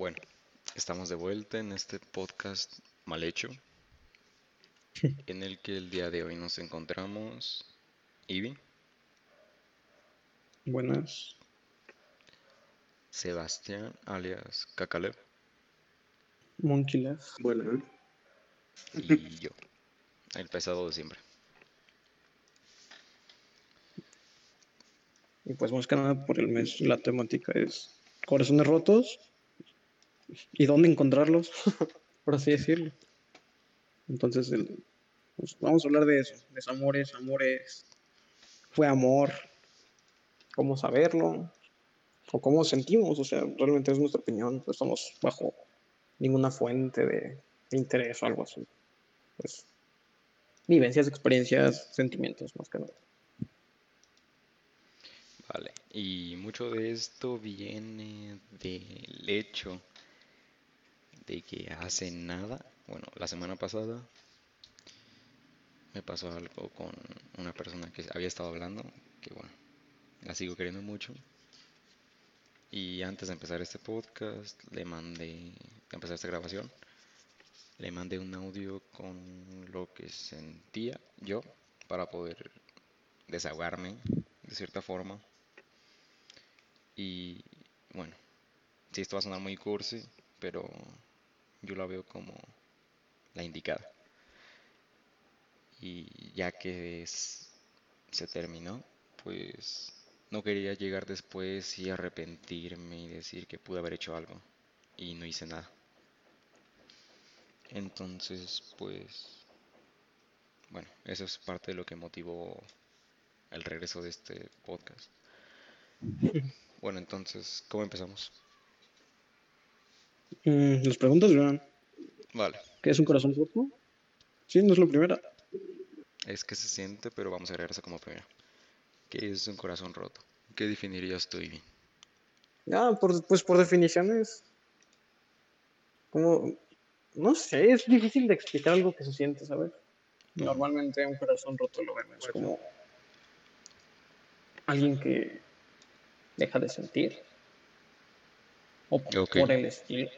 Bueno, estamos de vuelta en este podcast mal hecho, en el que el día de hoy nos encontramos Ivy, Buenas. Sebastián, alias Cacalev, Monkey Left. Bueno, y yo, el pesado de siempre. Y pues más que nada por el mes la temática es corazones rotos y dónde encontrarlos, por así decirlo. Entonces el- pues, vamos a hablar de eso, desamores, amores, fue amor, cómo saberlo, o cómo sentimos, o sea, realmente es nuestra opinión, no estamos bajo ninguna fuente de interés o algo así. Pues vivencias, experiencias, sentimientos, más que nada. Vale, y mucho de esto viene del hecho de que hace nada, bueno, la semana pasada me pasó algo con una persona que había estado hablando, que bueno, la sigo queriendo mucho. Y antes de empezar este podcast, le mandé, de empezar esta grabación, le mandé un audio con lo que sentía yo para poder desahogarme de cierta forma. Y bueno, sí, esto va a sonar muy cursi, pero yo la veo como la indicada. Y ya que es- se terminó, pues no quería llegar después y arrepentirme y decir que pude haber hecho algo y no hice nada. Entonces, pues, bueno, eso es parte de lo que motivó el regreso de este podcast. Bueno, entonces, ¿cómo empezamos? Mm, las preguntas, Joan. Vale, ¿Qué es un corazón roto? Sí, no es la primera. es que se siente, pero vamos a agregar eso como primero. ¿Qué es un corazón roto? ¿Qué definirías tú, Ivy? Ah, por, pues por definiciones. Como. No sé, es difícil de explicar algo que se siente, ¿sabes? Normalmente un corazón roto lo vemos como. Alguien que deja de sentir. O p- Ok. por el estilo.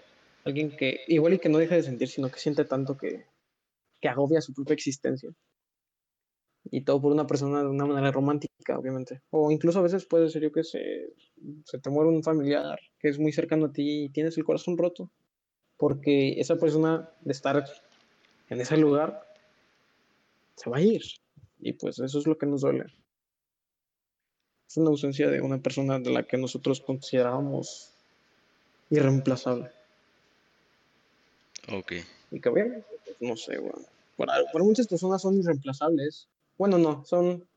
Alguien que. Igual y que no deja de sentir, sino que siente tanto que. que agobia su propia existencia. Y todo por una persona de una manera romántica, obviamente. O incluso a veces puede ser yo que se, se te muere un familiar que es muy cercano a ti y tienes el corazón roto. Porque esa persona de estar en ese lugar se va a ir. Y pues eso es lo que nos duele. Es una ausencia de una persona de la que nosotros considerábamos irreemplazable. Ok, Y que obviamente, pues, no sé, bueno, para, para muchas personas son irreemplazables. Bueno, no, son...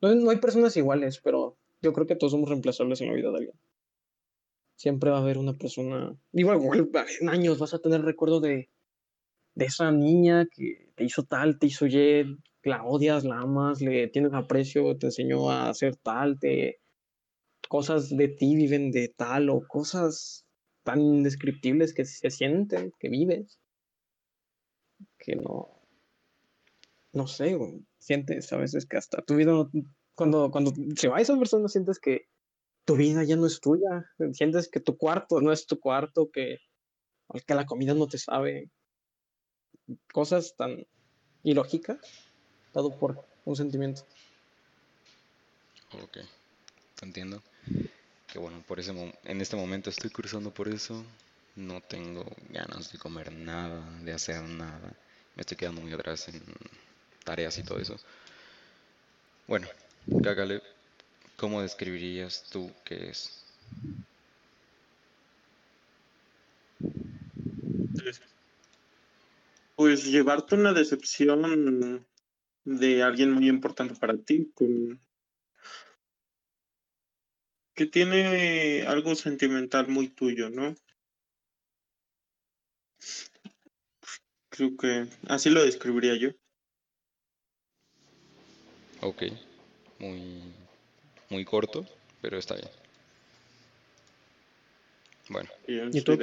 No, no hay personas iguales, pero yo creo que todos somos reemplazables en la vida de alguien. Siempre va a haber una persona... Igual, igual en años vas a tener recuerdo de, de esa niña que te hizo tal, te hizo Y, la odias, la amas, le tienes aprecio, te enseñó a hacer tal, te... Cosas de ti viven de tal o cosas tan indescriptibles que se sienten, que vives que no, no sé, güey, sientes a veces que hasta tu vida, cuando, cuando se va esa persona, sientes que tu vida ya no es tuya, sientes que tu cuarto no es tu cuarto, que, que la comida no te sabe, cosas tan ilógicas, todo por un sentimiento. ok, te entiendo. Que bueno, por ese en este momento estoy cruzando por eso. No tengo ganas de comer nada, de hacer nada. Me estoy quedando muy atrás en tareas y todo eso. Bueno, Cacale, ¿cómo describirías tú qué es? pues llevarte una decepción de alguien muy importante para ti, con que tiene algo sentimental muy tuyo, ¿no? Creo que así lo describiría yo. Ok, muy, muy corto, pero está bien. Bueno, ¿Y tú?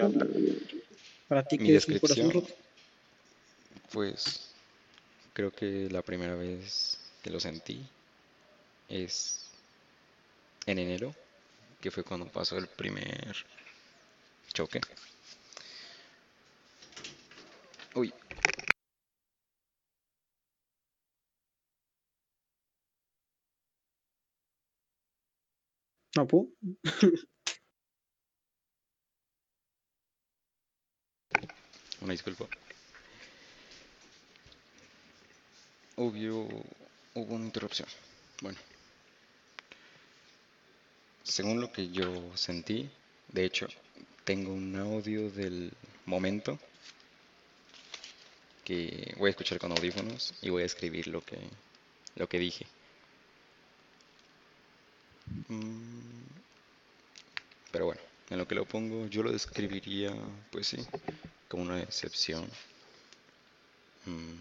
Para ti, ¿qué es un corazón roto? pues creo que la primera vez que lo sentí es en enero, que fue cuando pasó el primer choque. Uy. ¿Apu? Una disculpa. Obvio, hubo una interrupción. Bueno. Según lo que yo sentí, de hecho, tengo un audio del momento que voy a escuchar con audífonos y voy a escribir lo que, lo que dije. Mm, Pero bueno, en lo que lo pongo, yo lo describiría, pues sí, como una decepción. Mm,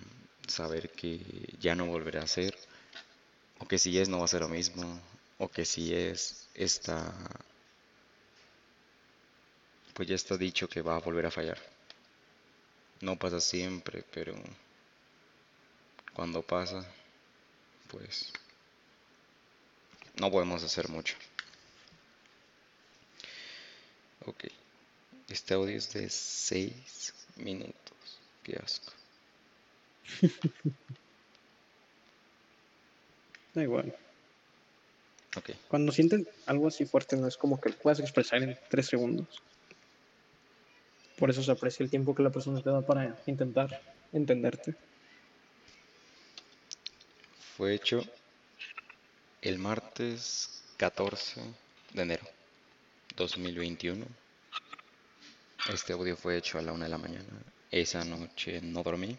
Saber que ya no volverá a ser, o que si es no va a ser lo mismo, o que si es está, pues ya está dicho que va a volver a fallar. No pasa siempre, pero cuando pasa, pues no podemos hacer mucho. Ok. Este audio es de 6 minutos. Qué asco. Da igual. Ok. Cuando sienten algo así fuerte, no es como que lo puedas expresar en tres segundos. Por eso se aprecia el tiempo que la persona te da para intentar entenderte. Fue hecho el martes 14 de enero 2021. Este audio fue hecho a la una de la mañana. Esa noche no dormí.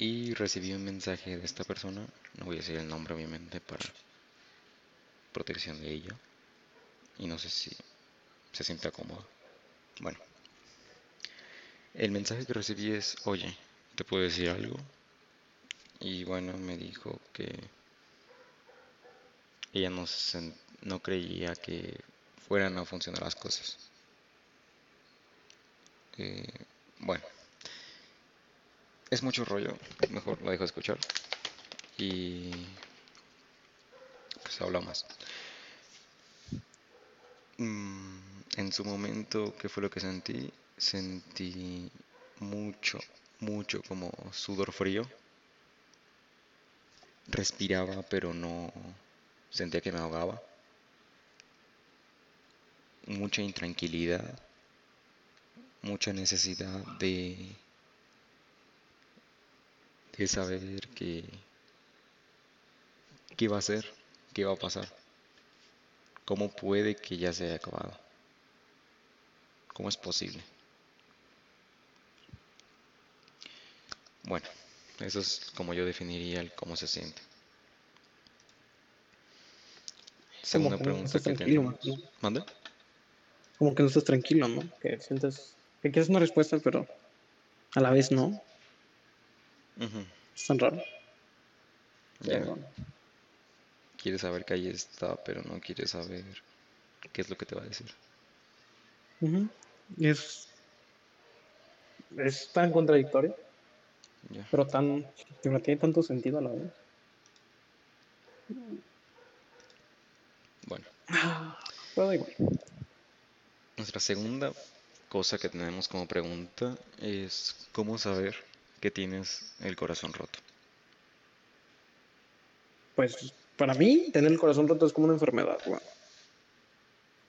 Y recibí un mensaje de esta persona. No voy a decir el nombre obviamente para protección de ella. Y no sé si se siente cómodo. Bueno. El mensaje que recibí es, oye, ¿te puedo decir algo? Y bueno, me dijo que ella no, sen- no creía que fueran a funcionar las cosas. Eh, bueno, es mucho rollo, mejor lo dejo escuchar. Y pues habla más. Mm, en su momento, ¿qué fue lo que sentí? Sentí mucho, mucho como sudor frío. Respiraba, pero no sentía que me ahogaba. Mucha intranquilidad, mucha necesidad de, de saber que, qué va a ser, qué va a pasar, cómo puede que ya se haya acabado, cómo es posible. Bueno, eso es como yo definiría el cómo se siente. Segunda que no pregunta que tranquilo, tenemos. ¿no? ¿Mande? Como que no estás tranquilo, ¿no? Que sientes que quieres una respuesta, pero a la vez no. Es tan raro. ya. Pero, Quiere saber que ahí está, pero no quiere saber qué es lo que te va a decir. es, es tan contradictorio, Ya. pero tan, pero tiene tanto sentido a la vez. Bueno, Pero da igual. nuestra segunda cosa que tenemos como pregunta es cómo saber que tienes el corazón roto. Pues para mí, tener el corazón roto es como una enfermedad, weón.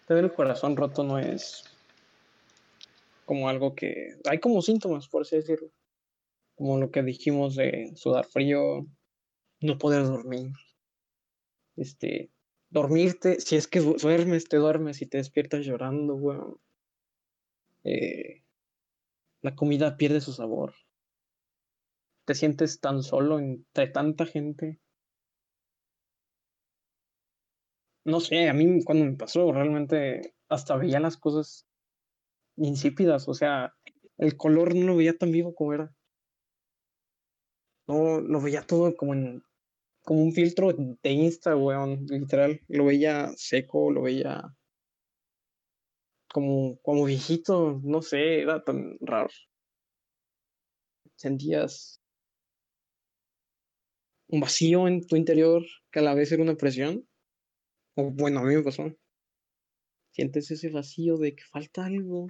Tener el corazón roto no es como algo que. Hay como síntomas, por así decirlo. Como lo que dijimos de sudar frío, no poder dormir. Este. Dormirte, si es que du- duermes, te duermes y te despiertas llorando, weón. Eh, la comida pierde su sabor. Te sientes tan solo entre tanta gente. No sé, a mí cuando me pasó, realmente hasta veía las cosas insípidas, o sea, el color no lo veía tan vivo como era. No, lo veía todo como en, como un filtro de Insta, weón, literal. Lo veía seco, lo veía como, como viejito, no sé, era tan raro. Sentías un vacío en tu interior que a la vez era una presión. O bueno, a mí me pasó. Sientes ese vacío de que falta algo.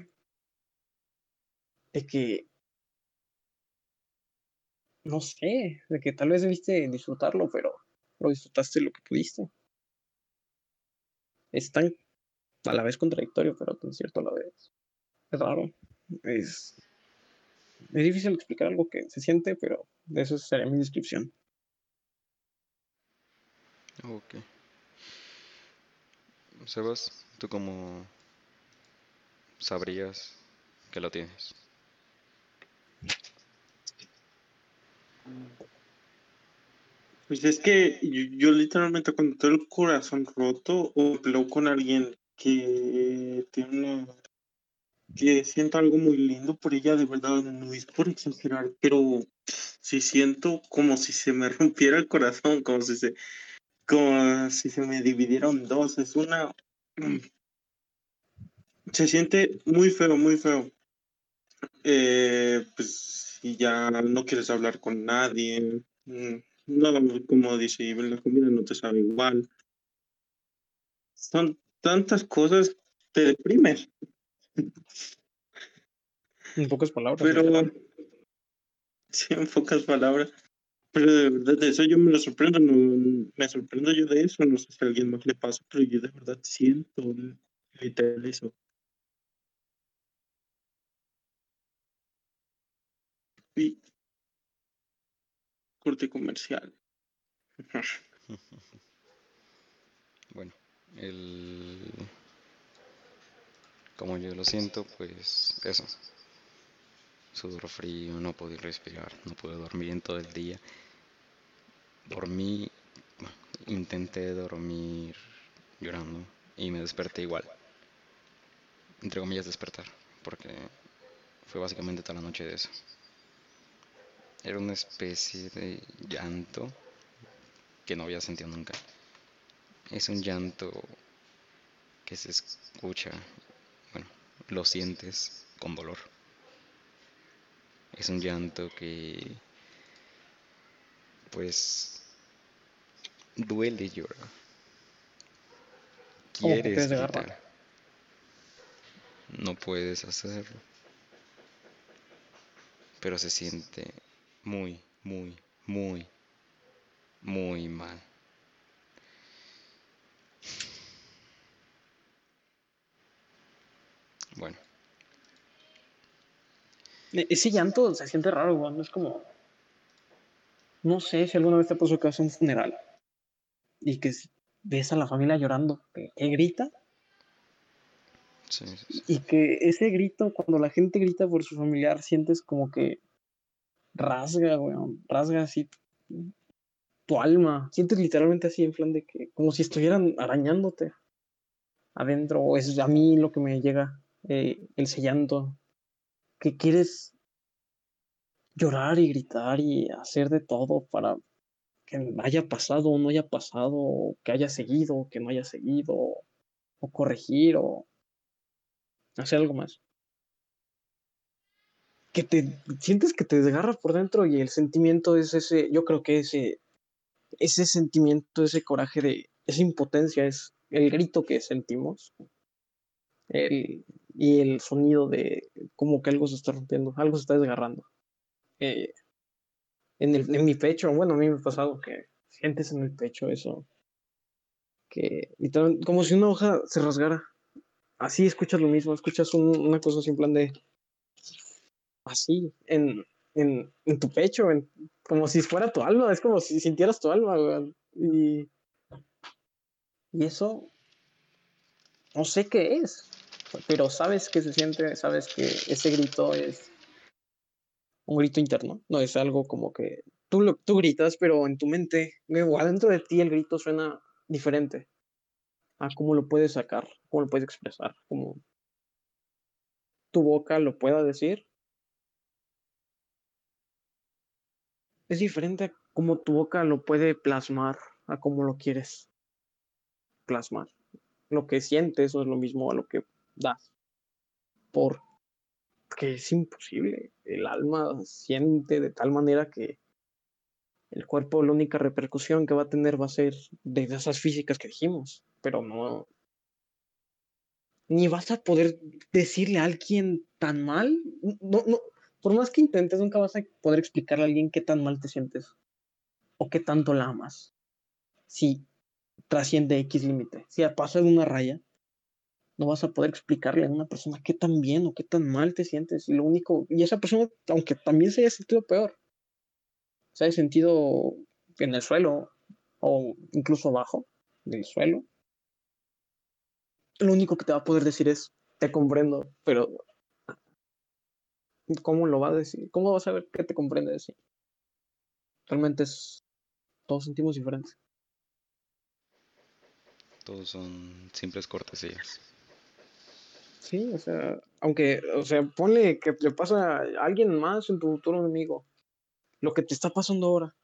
De que. No sé, de que tal vez debiste disfrutarlo, pero lo disfrutaste lo que pudiste. Es tan a la vez contradictorio, pero tan cierto a la vez. Es raro. Es, es difícil explicar algo que se siente, pero de eso sería mi descripción. Ok. Sebas, ¿tú cómo sabrías que lo tienes? Pues es que yo, literalmente cuando tengo el corazón roto o hablo con alguien que tiene una que siento algo muy lindo por ella, de verdad, no es por exagerar, pero sí siento como si se me rompiera el corazón, como si se, como si se me dividiera en dos. Es una. Se siente muy feo, muy feo. Eh, pues ya no quieres hablar con nadie, mm, no, como dice, la comida no te sabe igual. Son tantas cosas, te deprimes. En pocas palabras. Pero, sí, en pocas palabras. Pero de verdad, de eso yo me lo sorprendo, no, me sorprendo yo de eso, no sé si a alguien más le pasa, pero yo de verdad siento literal eso. Y corte comercial. Bueno, el... como yo lo siento, pues eso. Sudor frío, no pude respirar, no pude dormir en todo el día. Dormí, intenté dormir llorando y me desperté igual. Entre comillas despertar, porque fue básicamente toda la noche de eso. Era una especie de llanto que no había sentido nunca. Es un llanto que se escucha, bueno, lo sientes con dolor. Es un llanto que, pues, duele te Quieres gritar. No puedes hacerlo. Pero se siente muy, muy, muy, muy mal. Bueno, E- Ese llanto se siente raro, güey. Es como. No sé si alguna vez te pasó que a un funeral y que ves a la familia llorando, que, que grita, sí, sí, sí. y que ese grito, cuando la gente grita por su familiar, sientes como que rasga, güey. Rasga así tu alma. Sientes literalmente así, en plan de que. Como si estuvieran arañándote adentro. Es a mí lo que me llega, eh, ese llanto. Que quieres llorar y gritar y hacer de todo para que haya pasado o no haya pasado, que haya seguido o que no haya seguido, o corregir o hacer algo más. Que te sientes que te desgarra por dentro y el sentimiento es ese, yo creo que ese, ese sentimiento, ese coraje de, esa impotencia es el grito que sentimos. El, y el sonido de como que algo se está rompiendo, algo se está desgarrando. Eh, en, el, en mi pecho, bueno, a mí me ha pasado que sientes en el pecho eso, que como si una hoja se rasgara. Así escuchas lo mismo, escuchas un- una cosa en plan de, así, en, en, en tu pecho, en- como si fuera tu alma, es como si sintieras tu alma, weón. Y, y eso, no sé qué es, pero sabes que se siente, sabes que ese grito es un grito interno, no es algo como que tú, lo, tú gritas, pero en tu mente, o adentro de ti el grito suena diferente a cómo lo puedes sacar, cómo lo puedes expresar, cómo tu boca lo pueda decir. Es diferente a cómo tu boca lo puede plasmar, a cómo lo quieres plasmar. Lo que sientes no es lo mismo a lo que das. Porque es imposible. El alma siente de tal manera que el cuerpo la única repercusión que va a tener va a ser de esas físicas que dijimos, pero no ni vas a poder decirle a alguien tan mal. No, no, por más que intentes, nunca vas a poder explicarle a alguien qué tan mal te sientes o qué tanto la amas. Si trasciende X límite, si pasa de una raya, no vas a poder explicarle a una persona qué tan bien o qué tan mal te sientes. Y lo único, y esa persona, aunque también se haya sentido peor, se haya sentido en el suelo o incluso abajo del suelo, lo único que te va a poder decir es, te comprendo, pero ¿cómo lo va a decir? ¿Cómo vas a saber que te comprende decir? Realmente es, todos sentimos diferentes. Todos son simples cortesías. Sí, o sea, aunque, o sea, ponle que le pasa a alguien más en tu futuro enemigo, lo que te está pasando ahora.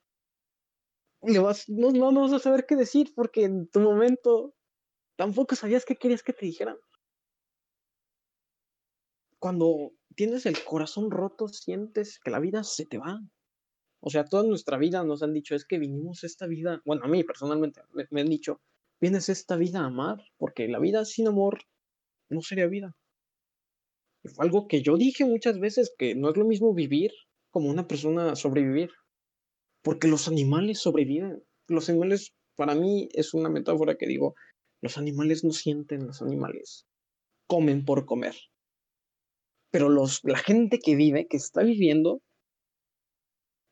Le vas, no, no, no vas a saber qué decir porque en tu momento tampoco sabías qué querías que te dijeran. Cuando tienes el corazón roto, sientes que la vida se te va. O sea, toda nuestra vida nos han dicho, es que vinimos esta vida, bueno, a mí personalmente me, han dicho, vienes esta vida a amar, porque la vida sin amor no sería vida. Algo que yo dije muchas veces, que no es lo mismo vivir como una persona sobrevivir, porque los animales sobreviven. Los animales, para mí, es una metáfora que digo, los animales no sienten, los animales comen por comer. Pero los, la gente que vive, que está viviendo,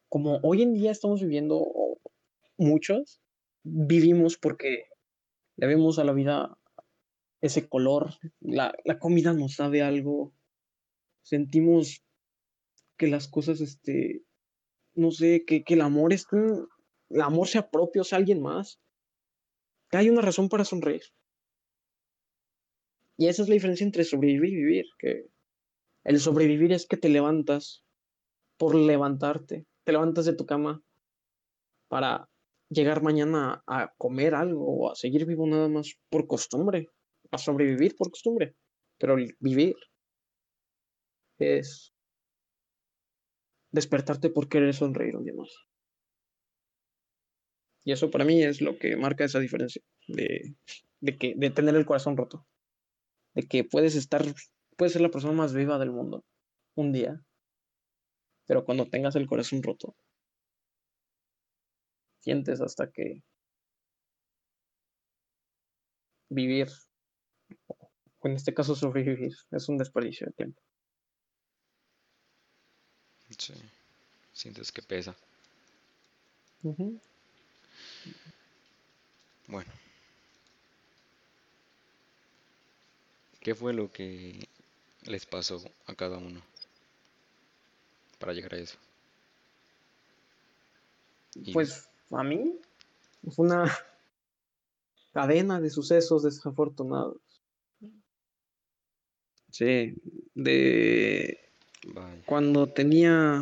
como hoy en día estamos viviendo muchos, vivimos porque le vemos a la vida ese color, la, la comida nos sabe algo, sentimos que las cosas, este, no sé, que, que el amor es, el amor sea propio, sea alguien más. Hay una razón para sonreír. Y esa es la diferencia entre sobrevivir y vivir, que el sobrevivir es que te levantas por levantarte, te levantas de tu cama para llegar mañana a comer algo o a seguir vivo nada más por costumbre, a sobrevivir por costumbre, pero vivir es despertarte por querer sonreír un día más. Y eso para mí es lo que marca esa diferencia de, que, de tener el corazón roto. De que puedes estar, puedes ser la persona más viva del mundo un día, pero cuando tengas el corazón roto, sientes hasta que vivir, en este caso sobrevivir, es un desperdicio de tiempo. Sí, sientes que pesa. Bueno. ¿Qué fue lo que les pasó a cada uno para llegar a eso? Pues a mí fue una cadena de sucesos desafortunados. Sí, de cuando tenía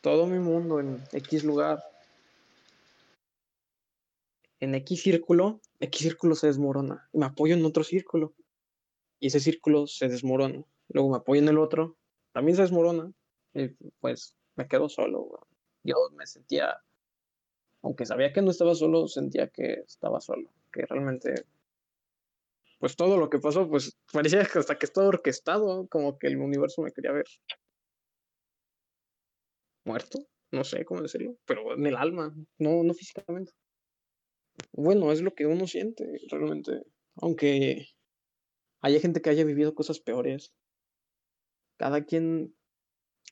todo mi mundo en X lugar en X círculo, X círculo se desmorona. Me apoyo en otro círculo y ese círculo se desmorona. Luego me apoyo en el otro, también se desmorona. Y pues me quedo solo. Yo me sentía, aunque sabía que no estaba solo, sentía que estaba solo. Que realmente, pues todo lo que pasó, pues parecía que hasta que estaba orquestado, como que el universo me quería ver muerto. No sé cómo decirlo, pero en el alma, no, no físicamente bueno, es lo que uno siente realmente. Aunque haya gente que haya vivido cosas peores, cada quien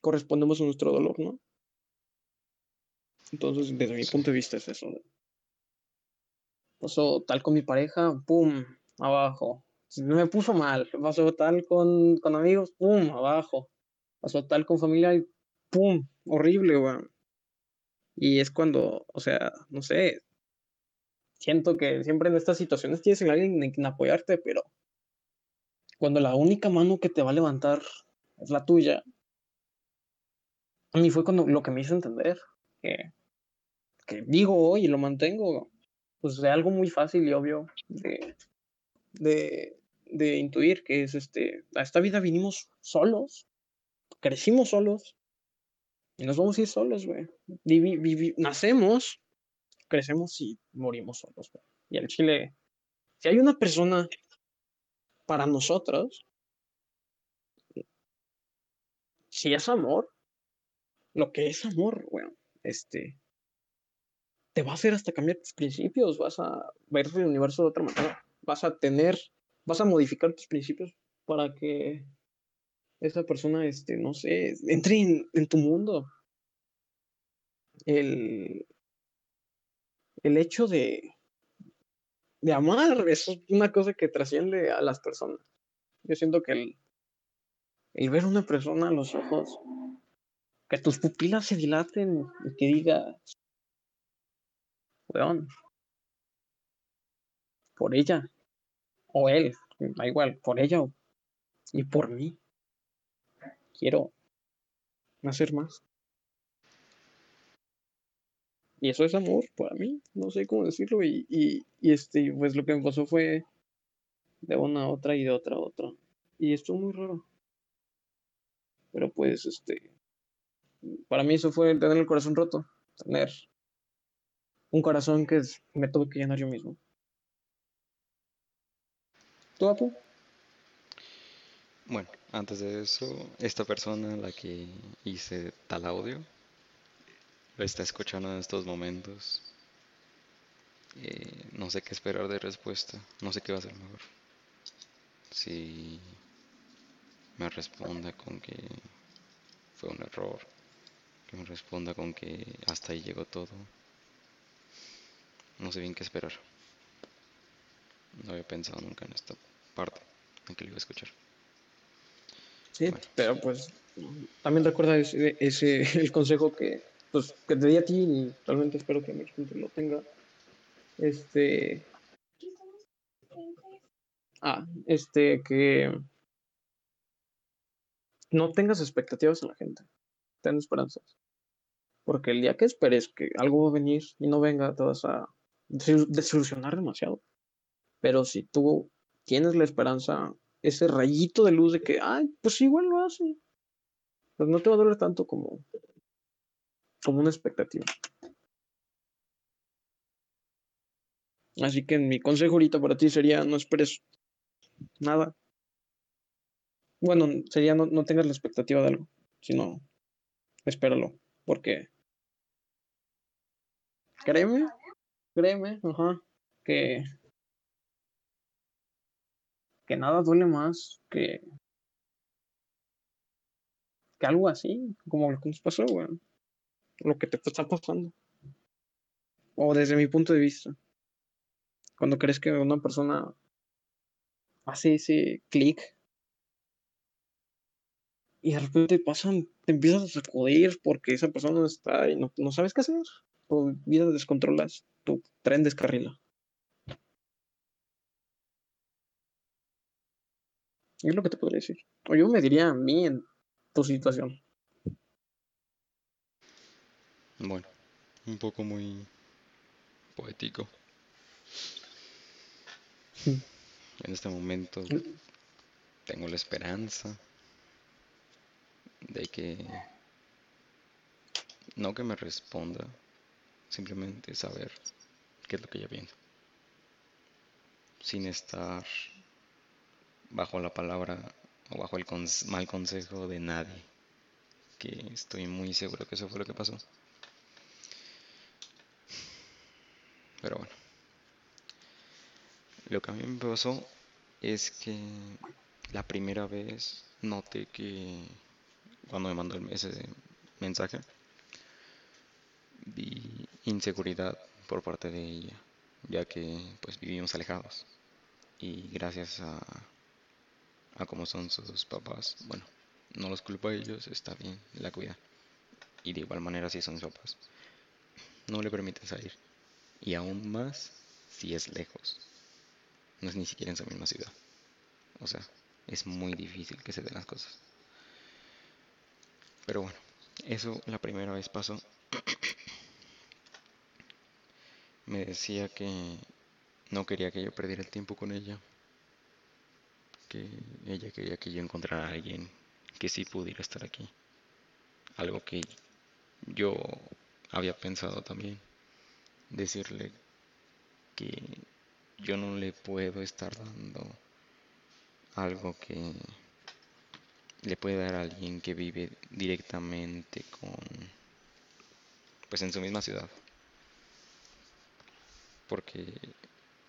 correspondemos a nuestro dolor, ¿no? Entonces, desde mi punto de vista es eso. Pasó tal con mi pareja, ¡pum! Abajo. Me puso mal. Pasó tal con, con amigos, ¡pum! Abajo. Pasó tal con familia y ¡pum! Horrible, weón. Y es cuando, o sea, no sé, siento que siempre en estas situaciones tienes a alguien en quien apoyarte, pero cuando la única mano que te va a levantar es la tuya, a mí fue cuando lo que me hizo entender que, que digo hoy y lo mantengo, pues de algo muy fácil y obvio de, de, de intuir que es este, a esta vida vinimos solos, crecimos solos y nos vamos a ir solos, güey. nacemos crecemos y morimos solos. Y al chile, si hay una persona para nosotros, si es amor, lo que es amor, bueno, este, te va a hacer hasta cambiar tus principios, vas a ver el universo de otra manera, vas a tener, vas a modificar tus principios para que esa persona, este, no sé, entre en, tu mundo. El, el hecho de, de amar es una cosa que trasciende a las personas. Yo siento que el, el ver a una persona a los ojos, que tus pupilas se dilaten y que digas, weón, por ella, o él, da igual, por ella y por mí. Quiero hacer más. Y eso es amor para mí, no sé cómo decirlo. Y, y, y, este, pues lo que me pasó fue de una a otra y de otra a otra. Y esto muy raro. Pero pues, este, para mí eso fue tener el corazón roto, tener un corazón que me tuve que llenar yo mismo. Bueno, antes de eso, esta persona, la que hice tal audio, lo está escuchando en estos momentos. Eh, no sé qué esperar de respuesta, no sé qué va a ser mejor. Si me responda con que fue un error, que me responda con que hasta ahí llegó todo. No sé bien qué esperar. No había pensado nunca en esta parte en que lo iba a escuchar. Sí, pero pues también recuerda ese, ese, el consejo que, pues, que te di a ti y realmente espero que mucha gente lo tenga. Este. Ah, este, que no tengas expectativas en la gente. Ten esperanzas. Porque el día que esperes que algo va a venir y no venga, te vas a desilusionar demasiado. Pero si tú tienes la esperanza ese rayito de luz de que, ay, pues igual lo hace. Pues no te va a doler tanto como, como una expectativa. Así que mi consejo ahorita para ti sería no esperes nada. Bueno, sería no, no tengas la expectativa de algo, sino espéralo, porque créeme, créeme, ajá, que que nada duele más que, que algo así, como lo que nos pasó, Lo que te está pasando. O desde mi punto de vista. Cuando crees que una persona hace ese clic y de repente pasan, te empiezas a sacudir porque esa persona está y no, no sabes qué hacer. Tu vida descontrolas, tu tren descarrila. Es lo que te podría decir. O yo me diría a mí en tu situación. Bueno, un poco muy poético. En este momento tengo la esperanza de que no que me responda, simplemente saber qué es lo que ella viene. Sin estar bajo la palabra o bajo el mal consejo de nadie. Que estoy muy seguro que eso fue lo que pasó. Pero bueno. Lo que a mí me pasó es que la primera vez noté que cuando me mandó ese mensaje vi inseguridad por parte de ella, ya que pues vivimos alejados. Y gracias a a cómo son sus papás. Bueno, no los culpo a ellos, está bien, la cuida. Y de igual manera si son sus papás. No le permiten salir. Y aún más si es lejos. No es ni siquiera en su misma ciudad. O sea, es muy difícil que se den las cosas. Pero bueno, eso la primera vez pasó. Me decía que no quería que yo perdiera el tiempo con ella que ella quería que yo encontrara a alguien que sí pudiera estar aquí. Algo que yo había pensado también. Decirle que yo no le puedo estar dando algo que le puede dar a alguien que vive directamente con, pues en su misma ciudad. Porque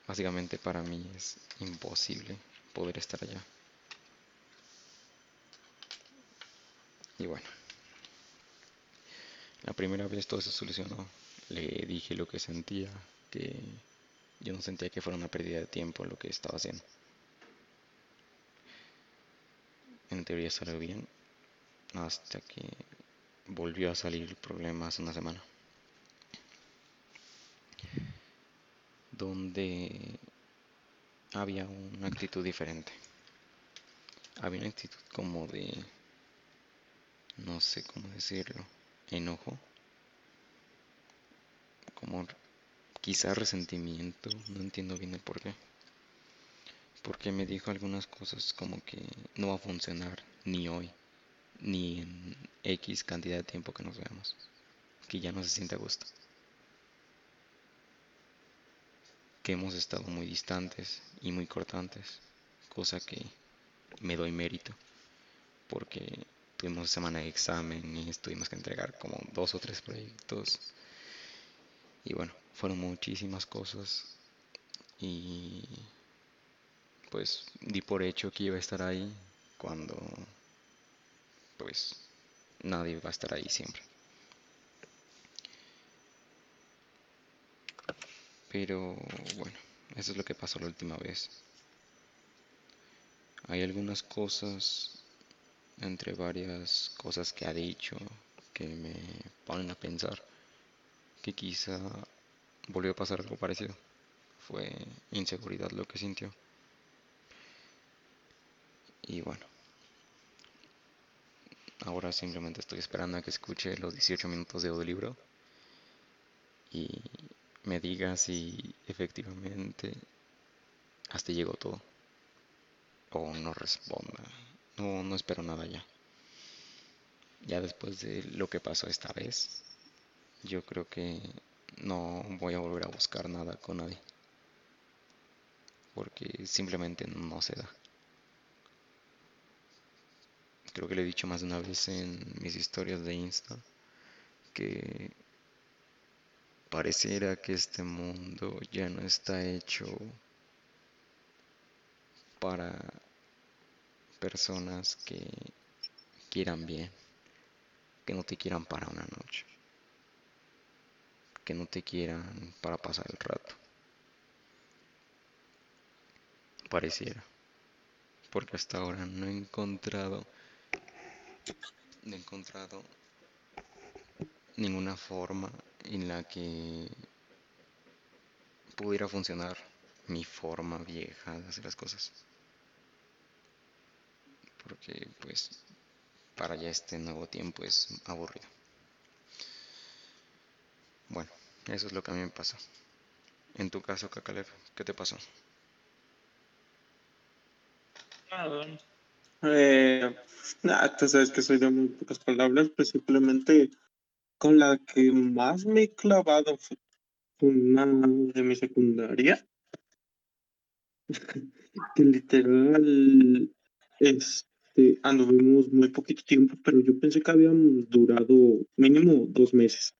básicamente para mí es imposible poder estar allá. Y bueno, la primera vez todo se solucionó. Le dije lo que sentía, que yo no sentía que fuera una pérdida de tiempo lo que estaba haciendo. En teoría salió bien, hasta que volvió a salir el problema hace una semana. Donde había una actitud diferente. Había una actitud como de, no sé cómo decirlo, enojo, como quizá resentimiento, no entiendo bien el por qué. Porque me dijo algunas cosas como que no va a funcionar ni hoy, ni en X cantidad de tiempo que nos veamos, que ya no se siente a gusto. Que hemos estado muy distantes y muy cortantes, cosa que me doy mérito, porque tuvimos semana de examen y tuvimos que entregar como dos o tres proyectos. Y bueno, fueron muchísimas cosas y pues di por hecho que iba a estar ahí cuando pues nadie va a estar ahí siempre. Pero bueno, eso es lo que pasó la última vez. Hay algunas cosas, entre varias cosas que ha dicho, que me ponen a pensar que quizá volvió a pasar algo parecido. Fue inseguridad lo que sintió. Y bueno. Ahora simplemente estoy esperando a que escuche los 18 minutos de audiolibro y me diga si efectivamente hasta llegó todo. O no responda. No, no espero nada ya. Ya después de lo que pasó esta vez, yo creo que no voy a volver a buscar nada con nadie. Porque simplemente no se da. Creo que le he dicho más de una vez en mis historias de Insta que pareciera que este mundo ya no está hecho para personas que quieran bien, que no te quieran para una noche que no te quieran para pasar el rato. Pareciera. Porque hasta ahora no he encontrado. No he encontrado ninguna forma en la que pudiera funcionar mi forma vieja de hacer las cosas. Porque pues para ya este nuevo tiempo es aburrido. Bueno, eso es lo que a mí me pasó. En tu caso, Kakalef, ¿qué te pasó? Eh, tú sabes que soy de muy pocas palabras, pues simplemente con la que más me he clavado fue una de mi secundaria. que literal este, anduvimos muy poquito tiempo, pero yo pensé que habíamos durado mínimo dos meses.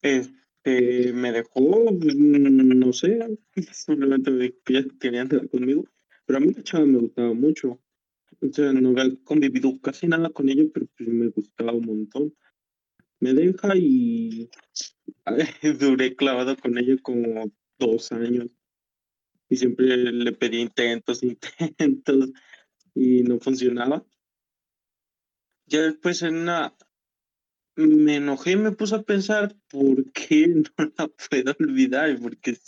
Este, me dejó, no sé, simplemente me dijo que ya quería andar conmigo, pero a mí la chava me gustaba mucho. O sea, no había convivido casi nada con ella, pero pues me gustaba un montón. Me deja y duré clavado con ella como dos años. Y siempre le pedí intentos, intentos, y no funcionaba. Ya después en me enojé y me puse a pensar por qué no la puedo olvidar, porque,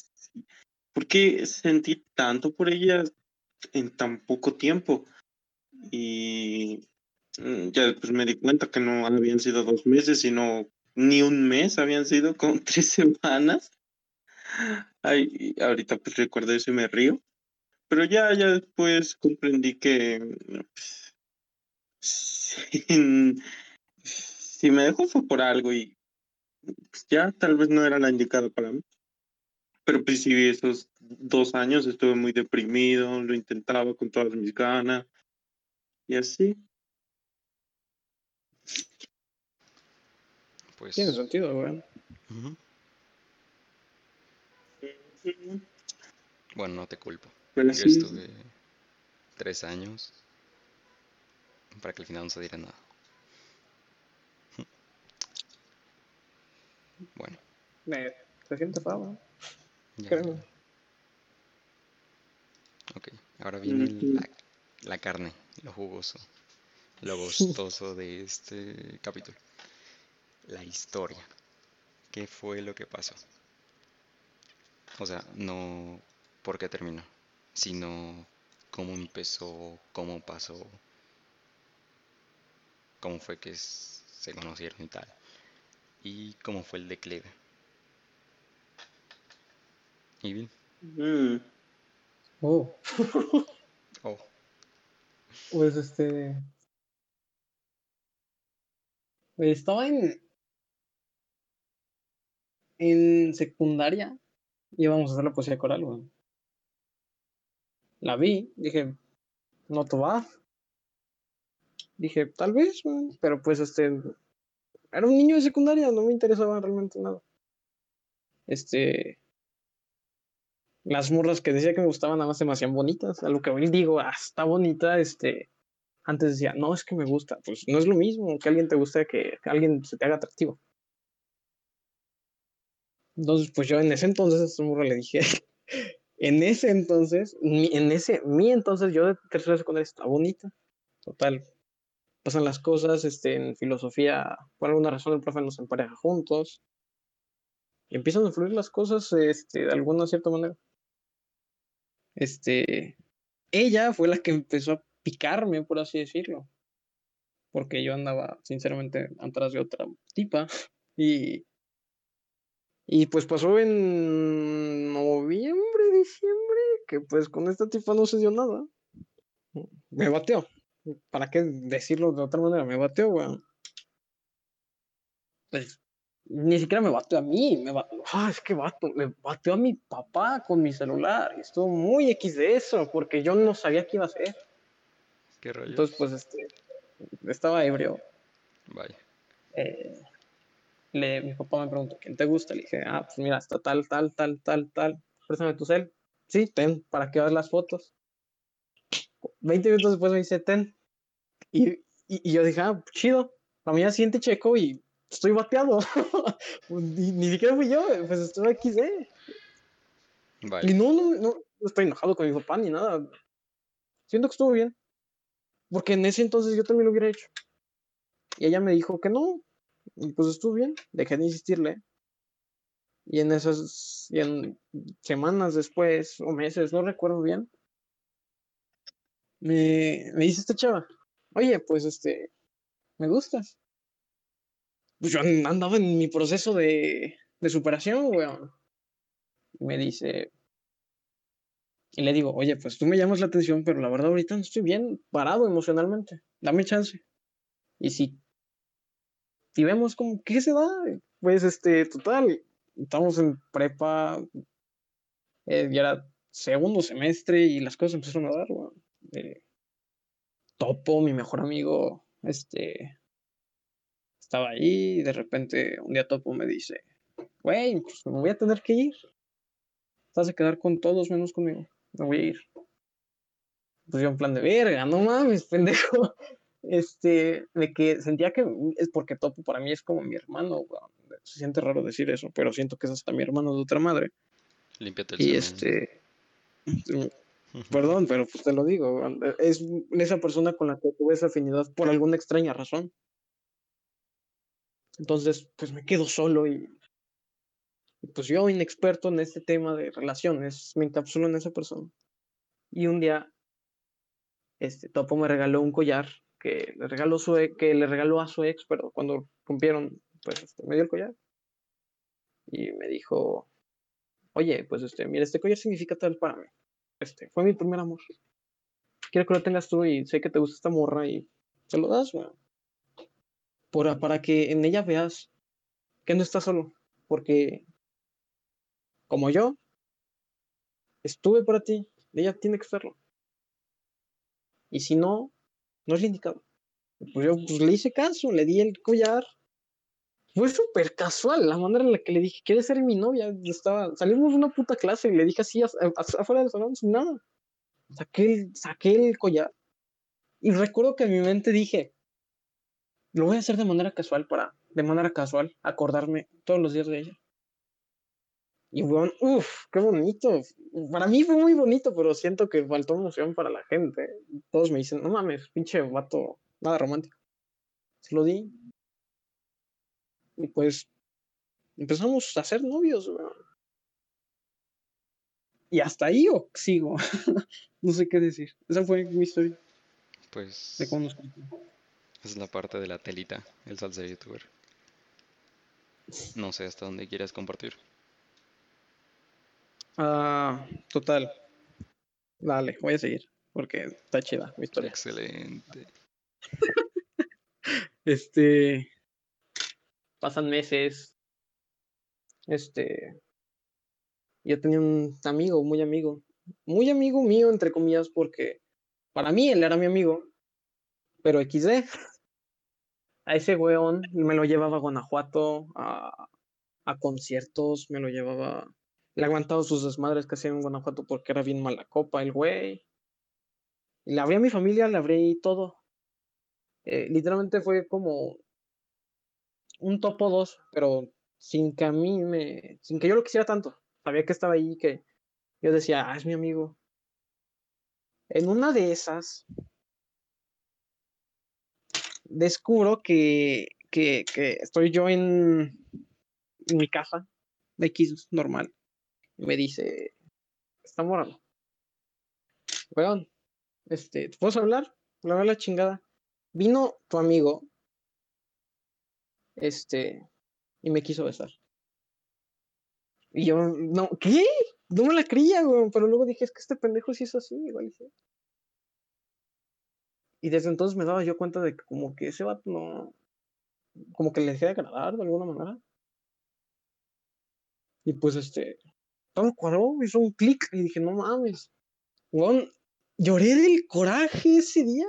porque sentí tanto por ella en tan poco tiempo. Y mm, ya después me di cuenta que no habían sido dos meses, sino ni un mes, habían sido como tres semanas. Ay, ahorita pues recuerdo eso y me río. Pero ya, ya después comprendí que pues, sin, si me dejó fue por algo y pues, ya tal vez no era la indicada para mí. Pero pues sí, esos dos años estuve muy deprimido, lo intentaba con todas mis ganas. Y así. Pues. Tiene sentido, güey. ujú. Bueno, no te culpo. Pero Yo sí, estuve tres años para que al final no se diera nada. Bueno, Me, se siente feo, güey. ya. Créeme. Ok, ahora viene Ujú. la, la carne, lo jugoso, lo gustoso de este capítulo. La historia. ¿Qué fue lo que pasó? O sea, no por qué terminó, sino cómo empezó, cómo pasó, cómo fue que se conocieron y tal. Y cómo fue el declive. ¿Y bien? mm, Oh, Oh, pues este. Estaba en. En secundaria. Y íbamos a hacer la poesía coral, güey. La vi, dije, no te va. Dije, tal vez. Pero pues este. Era un niño de secundaria, no me interesaba realmente nada. Este. Las morras que decía que me gustaban nada más se me hacían bonitas. A lo que hoy digo, ah, está bonita, este. Antes decía, no, es que me gusta. Pues no es lo mismo que alguien te guste que, alguien se te haga atractivo. Entonces, pues yo en ese entonces a esa morra le dije, en ese entonces, en ese, mi entonces, yo de tercera secundaria está bonita. Total, pasan las cosas, este, en filosofía, por alguna razón el profe nos empareja juntos. Y empiezan a fluir las cosas, este, de alguna cierta manera. Este, ella fue la que empezó a picarme, por así decirlo. Porque yo andaba, sinceramente, atrás de otra tipa. Y, y pues pasó en noviembre, diciembre, que pues con esta tipa no se dio nada. Me bateó. ¿Para qué decirlo de otra manera? Me bateó, weón. Pues ni siquiera me bateó a mí. Me ba- ah, es que vato, me bateó a mi papá con mi celular. Y estuvo muy X de eso, porque yo no sabía qué iba a hacer. qué rollo. Entonces, pues, este, estaba ebrio. Vaya. eh, le, mi papá me preguntó, ¿quién te gusta? Le dije, ah, pues mira, está tal, tal, tal, tal, tal. Préstame tu cel. Sí, ten, para que veas las fotos. 20 minutos después me dice, ten. Y, y, y yo dije, ah, chido. La mañana siguiente checo y estoy bateado. Pues, ni, ni siquiera fui yo, pues estuve aquí, ¿eh? Y no, no, no, no estoy enojado con mi papá ni nada. Siento que estuvo bien. Porque en ese entonces yo también lo hubiera hecho. Y ella me dijo que no. Y pues estuvo bien. Dejé de insistirle. Y en esas, y en semanas después, o meses, no recuerdo bien, me, me dice esta chava, oye, pues este, me gustas. Pues yo an- andaba en mi proceso de, de superación, weón. Y me dice, y le digo, oye, pues tú me llamas la atención, pero la verdad ahorita no estoy bien parado emocionalmente. Dame chance. Y si, si vemos como, ¿qué se da? Pues este, total, estamos en prepa, eh, ya era segundo semestre y las cosas empezaron a dar, weón. Eh, Topo, mi mejor amigo, este, estaba ahí y de repente un día Topo me dice, güey, pues me voy a tener que ir. Estás a quedar con todos menos conmigo. Me voy a ir. Pues yo en plan de verga, no mames, pendejo. Este, de que sentía que es porque Topo para mí es como mi hermano. Se siente raro decir eso, pero siento que es hasta mi hermano de otra madre. Límpiate el Y este, perdón, pero pues te lo digo, es esa persona con la que tuve esa afinidad por alguna extraña razón. Entonces, pues me quedo solo y, y pues yo, inexperto en este tema de relaciones, me encapsulo en esa persona. Y un día, este Topo me regaló un collar que le regaló, su, e- que le regaló a su ex, pero cuando rompieron, pues este, me dio el collar. Y me dijo, oye, pues este, mira, este collar significa tal para mí. Este, fue mi primer amor. Quiero que lo tengas tú y sé que te gusta esta morra y se lo das, weón. Para, para que en ella veas que no estás solo. Porque, como yo, estuve para ti, ella tiene que serlo. Y si no, no es indicado. Pues yo pues, le hice caso, le di el collar. Fue súper casual la manera en la que le dije, ¿quieres ser mi novia? estaba, salimos de una puta clase y le dije así afuera del salón sin nada. Saqué el, saqué el collar. Y recuerdo que en mi mente dije, lo voy a hacer de manera casual para, de manera casual, acordarme todos los días de ella. Y bueno, uff, qué bonito. Para mí fue muy bonito, pero siento que faltó emoción para la gente. Todos me dicen, no mames, pinche vato, nada romántico. Se lo di. Y pues empezamos a ser novios, Y hasta ahí o sigo. no sé qué decir. Esa fue mi historia. Pues. De cómo Es la parte de la telita, el salsa youtuber. No sé hasta dónde quieres compartir. Ah, total. Dale, voy a seguir. Porque está chida mi historia. Excelente. este. Pasan meses. Este. Yo tenía un amigo, muy amigo. Muy amigo mío, entre comillas, porque para mí él era mi amigo. Pero XD. A ese weón me lo llevaba a Guanajuato, a, a conciertos, me lo llevaba le ha aguantado sus desmadres que hacían en Guanajuato porque era bien mala copa el güey. Y le abrí a mi familia, le abrí todo. Eh, literalmente fue como un topo dos, pero sin que a mí me. sin que yo lo quisiera tanto. Sabía que estaba ahí, que yo decía, ah, es mi amigo. En una de esas, descubro que, que, estoy yo en, mi casa, de X normal me dice, está morado. Weón, este, ¿te puedo hablar? La la chingada. Vino tu amigo, este, y me quiso besar. Y yo, no, ¿qué? No me la creía, weón, pero luego dije, es que este pendejo sí es así, igual. Y desde entonces me daba yo cuenta de que como que ese vato no, como que le dejé de agradar de alguna manera. Y pues este, todo cuadró, hizo un clic y dije, no mames. lloré del coraje ese día.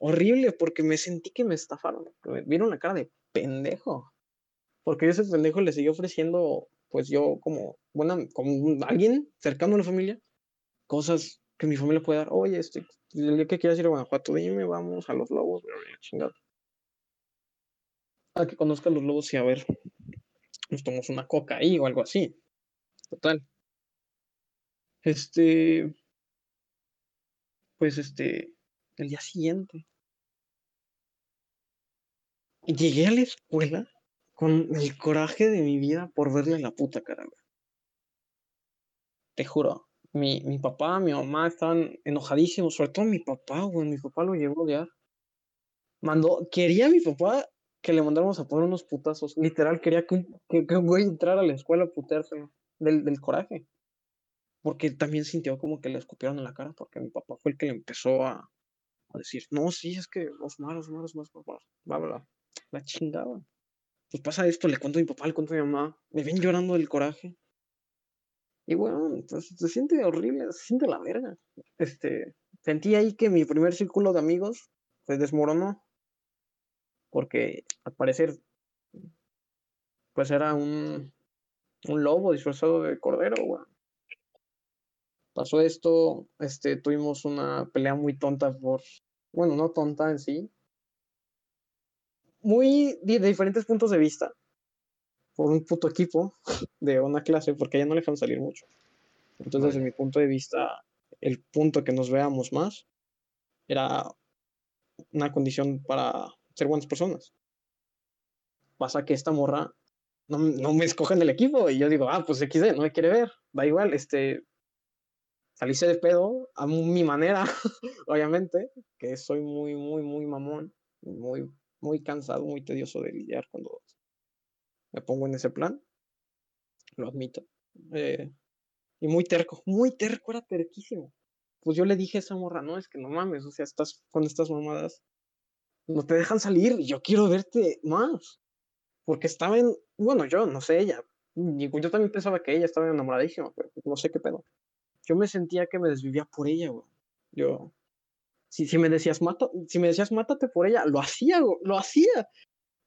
Horrible, porque me sentí que me estafaron. Me vieron la cara de pendejo. Porque ese pendejo le seguí ofreciendo, pues yo como, buena, como alguien cercano a la familia, cosas que mi familia puede dar. Oye, este, el día que quieras ir a Guanajuato, dime, vamos a los lobos, chingado. A que conozca a los lobos y a ver, nos tomamos una coca ahí o algo así. Total. Este. Pues este. El día siguiente. Llegué a la escuela con el coraje de mi vida por verle la puta cara. Te juro. Mi, mi papá, mi mamá estaban enojadísimos, sobre todo mi papá, güey. Mi papá lo llevó a odiar. Mandó, quería mi papá que le mandáramos a poner unos putazos. Literal, quería que que, que güey a la escuela a puteárselo del, del coraje. Porque también sintió como que le escupieron en la cara, porque mi papá fue el que le empezó a, a decir, no, sí, es que los malos, malos, malos, malos, bla, bla, la chingada. Pues pasa esto, le cuento a mi papá, le cuento a mi mamá, me ven llorando del coraje. Y bueno, pues se siente horrible, se siente la verga. Este, sentí ahí que mi primer círculo de amigos se desmoronó. Porque al parecer, pues era un, un lobo disfrazado de cordero, güey. Pasó esto, este, tuvimos una pelea muy tonta por, bueno, no tonta en sí, muy de, diferentes puntos de vista, un puto equipo de una clase, porque ya no le dejan salir mucho. Entonces, desde mi punto de vista, el punto que nos veamos más era una condición para ser buenas personas. Pasa que esta morra no, no me escogen del equipo. Y yo digo, ah, pues XD, no me quiere ver. Da igual, este. Salíse de pedo a mi manera, obviamente, que soy muy, muy, muy mamón, muy, muy cansado, muy tedioso de lidiar cuando me pongo en ese plan. Lo admito. Eh, y muy terco, muy terco, era terquísimo. Pues yo le dije a esa morra, no, es que no mames, o sea, estás con estas mamadas, no te dejan salir, yo quiero verte más porque estaba en, bueno, yo no sé ella, yo también pensaba que ella estaba enamoradísima, pero no sé qué pedo. yo me sentía que me desvivía por ella, güey. Yo, si, si me decías, mata, si me decías, mátate por ella, lo hacía, güey, lo hacía.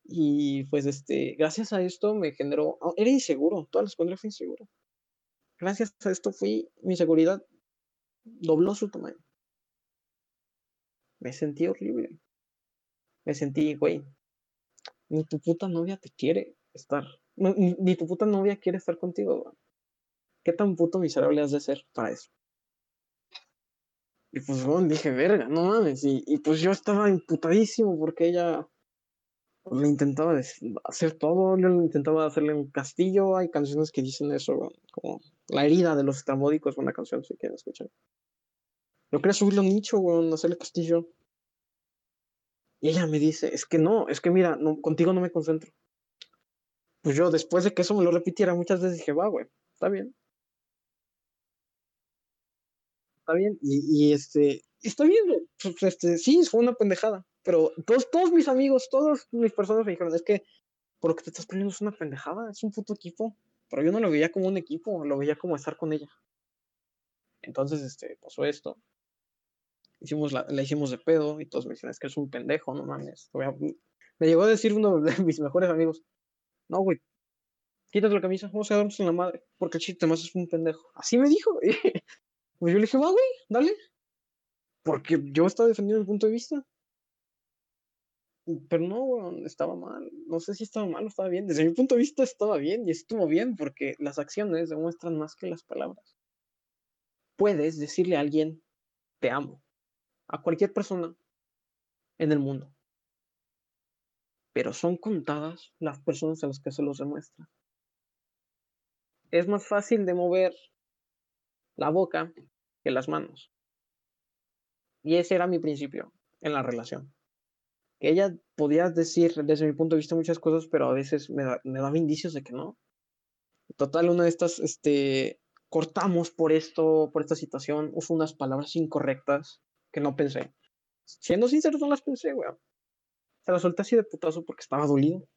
Y pues, este, gracias a esto me generó, ah, era inseguro, toda la secundaria fue inseguro. Gracias a esto fui, mi seguridad dobló su tamaño. Me sentí horrible. Me sentí, güey, ni tu puta novia te quiere estar. ni, ni, tu puta novia quiere estar contigo, güey. ¿Qué tan puto miserable has de ser para eso? Y pues, bueno, dije, verga, no mames. Y, y pues yo estaba imputadísimo porque ella le intentaba hacer todo, le intentaba hacerle un castillo. Hay canciones que dicen eso, como La herida de los estrambódicos, una canción si quieren escuchar. Yo quería subirlo a nicho, weón, hacerle castillo. Y ella me dice, es que no, es que mira, contigo no me concentro. Pues yo, después de que eso me lo repitiera muchas veces, dije, va, güey, está bien. Está bien. Y, y este, está bien, pues, este, sí, fue una pendejada. Pero todos, mis amigos, todas mis personas me dijeron, es que por lo que te estás poniendo es una pendejada, es un puto equipo. Pero yo no lo veía como un equipo, lo veía como estar con ella. Entonces, este, pasó esto hicimos la, la, hicimos de pedo y todos me decían, es que es un pendejo, no mames. Me llegó a decir uno de mis mejores amigos, no, güey, quítate la camisa, vamos a darnos en la madre, porque el chiste más es un pendejo. Así me dijo. pues yo le dije, va, güey, dale. Porque yo estaba defendiendo el punto de vista. Pero no, estaba mal. No sé si estaba mal o estaba bien. Desde mi punto de vista estaba bien y estuvo bien porque las acciones demuestran más que las palabras. Puedes decirle a alguien, te amo a cualquier persona en el mundo. Pero son contadas las personas a las que se los demuestra. Es más fácil de mover la boca que las manos. Y ese era mi principio en la relación. Que ella podía decir desde mi punto de vista muchas cosas, pero a veces me, da, me daba indicios de que no. Total, una de estas, este, cortamos por esto, por esta situación, uso unas palabras incorrectas que no pensé. Siendo sincero, no las pensé, weón. Se las solté así de putazo porque estaba dolido.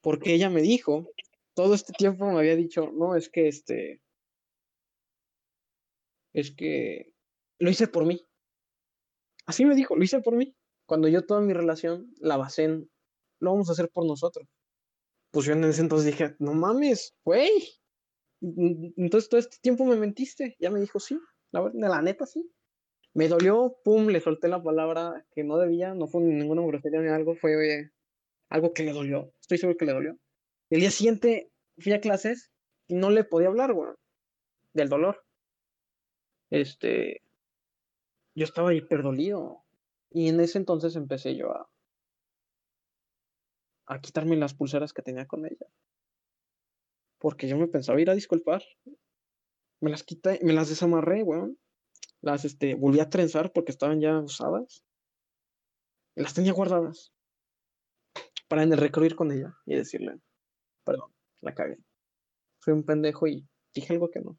Porque ella me dijo, todo este tiempo me había dicho, no, es que este. Es que lo hice por mí. Así me dijo, lo hice por mí. Cuando yo toda mi relación la basé en, lo vamos a hacer por nosotros. Pues yo en ese entonces dije, no mames, güey. Entonces todo este tiempo me mentiste. Ya me dijo, sí, la, la neta sí. Me dolió, pum, le solté la palabra que no debía, no fue ninguna grosería ni algo, fue algo que le dolió, estoy seguro que le dolió. El día siguiente fui a clases y no le podía hablar, güey, del dolor. Este, yo estaba hiperdolido y en ese entonces empecé yo a, a quitarme las pulseras que tenía con ella. Porque yo me pensaba ir a disculpar. Me las quité, me las desamarré, weón las este, volví a trenzar porque estaban ya usadas. Y las tenía guardadas. Para en el recurrir con ella y decirle, perdón, la cagué. Fui un pendejo y dije algo que no.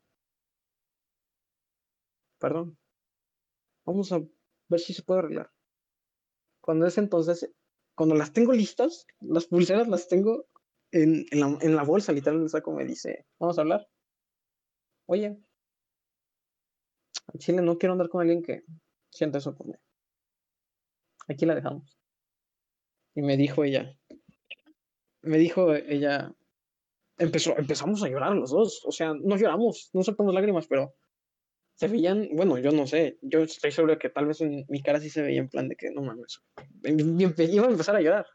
Perdón. Vamos a ver si se puede arreglar. Cuando es entonces, cuando las tengo listas, las pulseras las tengo en, en, la, bolsa, literalmente saco, me dice, vamos a hablar. Oye, Chile no quiero andar con alguien que sienta eso por mí. Aquí la dejamos. Y me dijo ella, me dijo ella, empezó, empezamos a llorar los dos. O sea, no lloramos, no soltamos lágrimas, pero se veían, bueno, yo no sé, yo estoy seguro que tal vez en mi cara sí se veía en plan de que no mames, iba a empezar a llorar.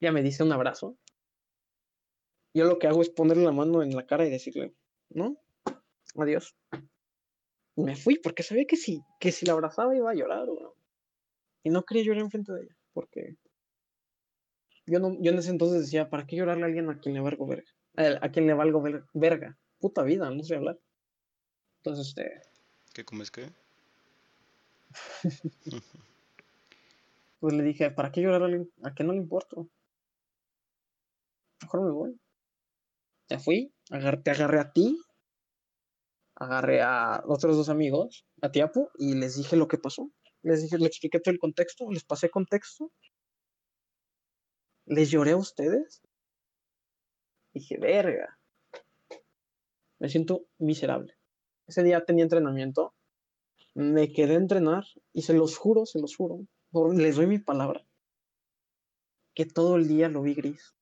Ya me dice un abrazo. Yo lo que hago es ponerle la mano en la cara y decirle, ¿no? Adiós me fui porque sabía que si, que si la abrazaba iba a llorar, Y no quería llorar enfrente de ella, porque yo, no, yo en ese entonces decía, ¿para qué llorarle a alguien a quien le valgo verga? A, quien le valgo verga. Puta vida, no sé hablar. Entonces, este... ¿Qué comes qué? pues le dije, ¿para qué llorar a alguien a quien no le importo? Mejor me voy. Ya fui, te agarré a ti, agarré a otros dos amigos, a Tiapu, y les dije lo que pasó. Les dije, les expliqué todo el contexto, les pasé contexto. Les lloré a ustedes. Dije, verga. Me siento miserable. Ese día tenía entrenamiento, me quedé a entrenar y se los juro, se los juro, les doy mi palabra, que todo el día lo vi gris.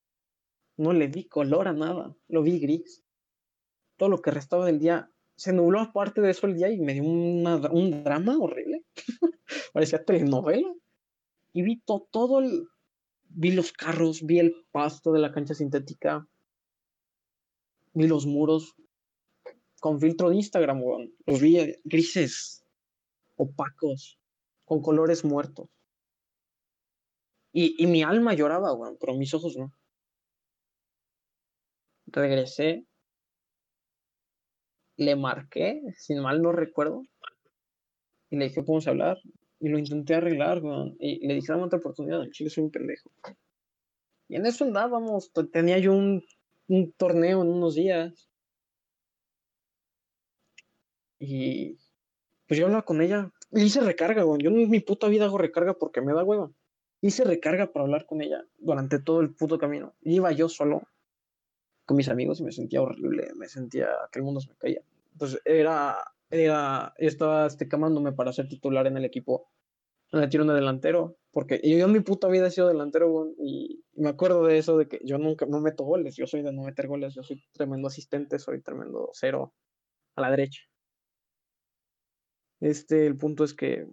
No le vi color a nada, lo vi gris. Todo lo que restaba del día se nubló aparte de eso el día y me dio un drama horrible. Parecía telenovela. Y vi todo el. Vi los carros, vi el pasto de la cancha sintética, vi los muros con filtro de Instagram, Los vi grises, opacos, con colores muertos. Y, y mi alma lloraba, weón, pero mis ojos no. Regresé le marqué, sin mal no recuerdo, y le dije, podemos hablar, y lo intenté arreglar, y le dije, dame otra oportunidad, el chile soy un pendejo. Y en eso andábamos, tenía yo un, un torneo en unos días, y pues yo hablaba con ella, hice recarga, yo en mi puta vida hago recarga porque me da hueva. Hice recarga para hablar con ella durante todo el puto camino. Iba yo solo con mis amigos y me sentía horrible, me sentía que el mundo se me caía. Entonces era, era estaba este, camándome para ser titular en el equipo. Me tiro de delantero, porque yo en mi puta vida he sido delantero, y, me acuerdo de eso, de que yo nunca no meto goles, yo soy de no meter goles, yo soy tremendo asistente, soy tremendo cero a la derecha. Este, el punto es que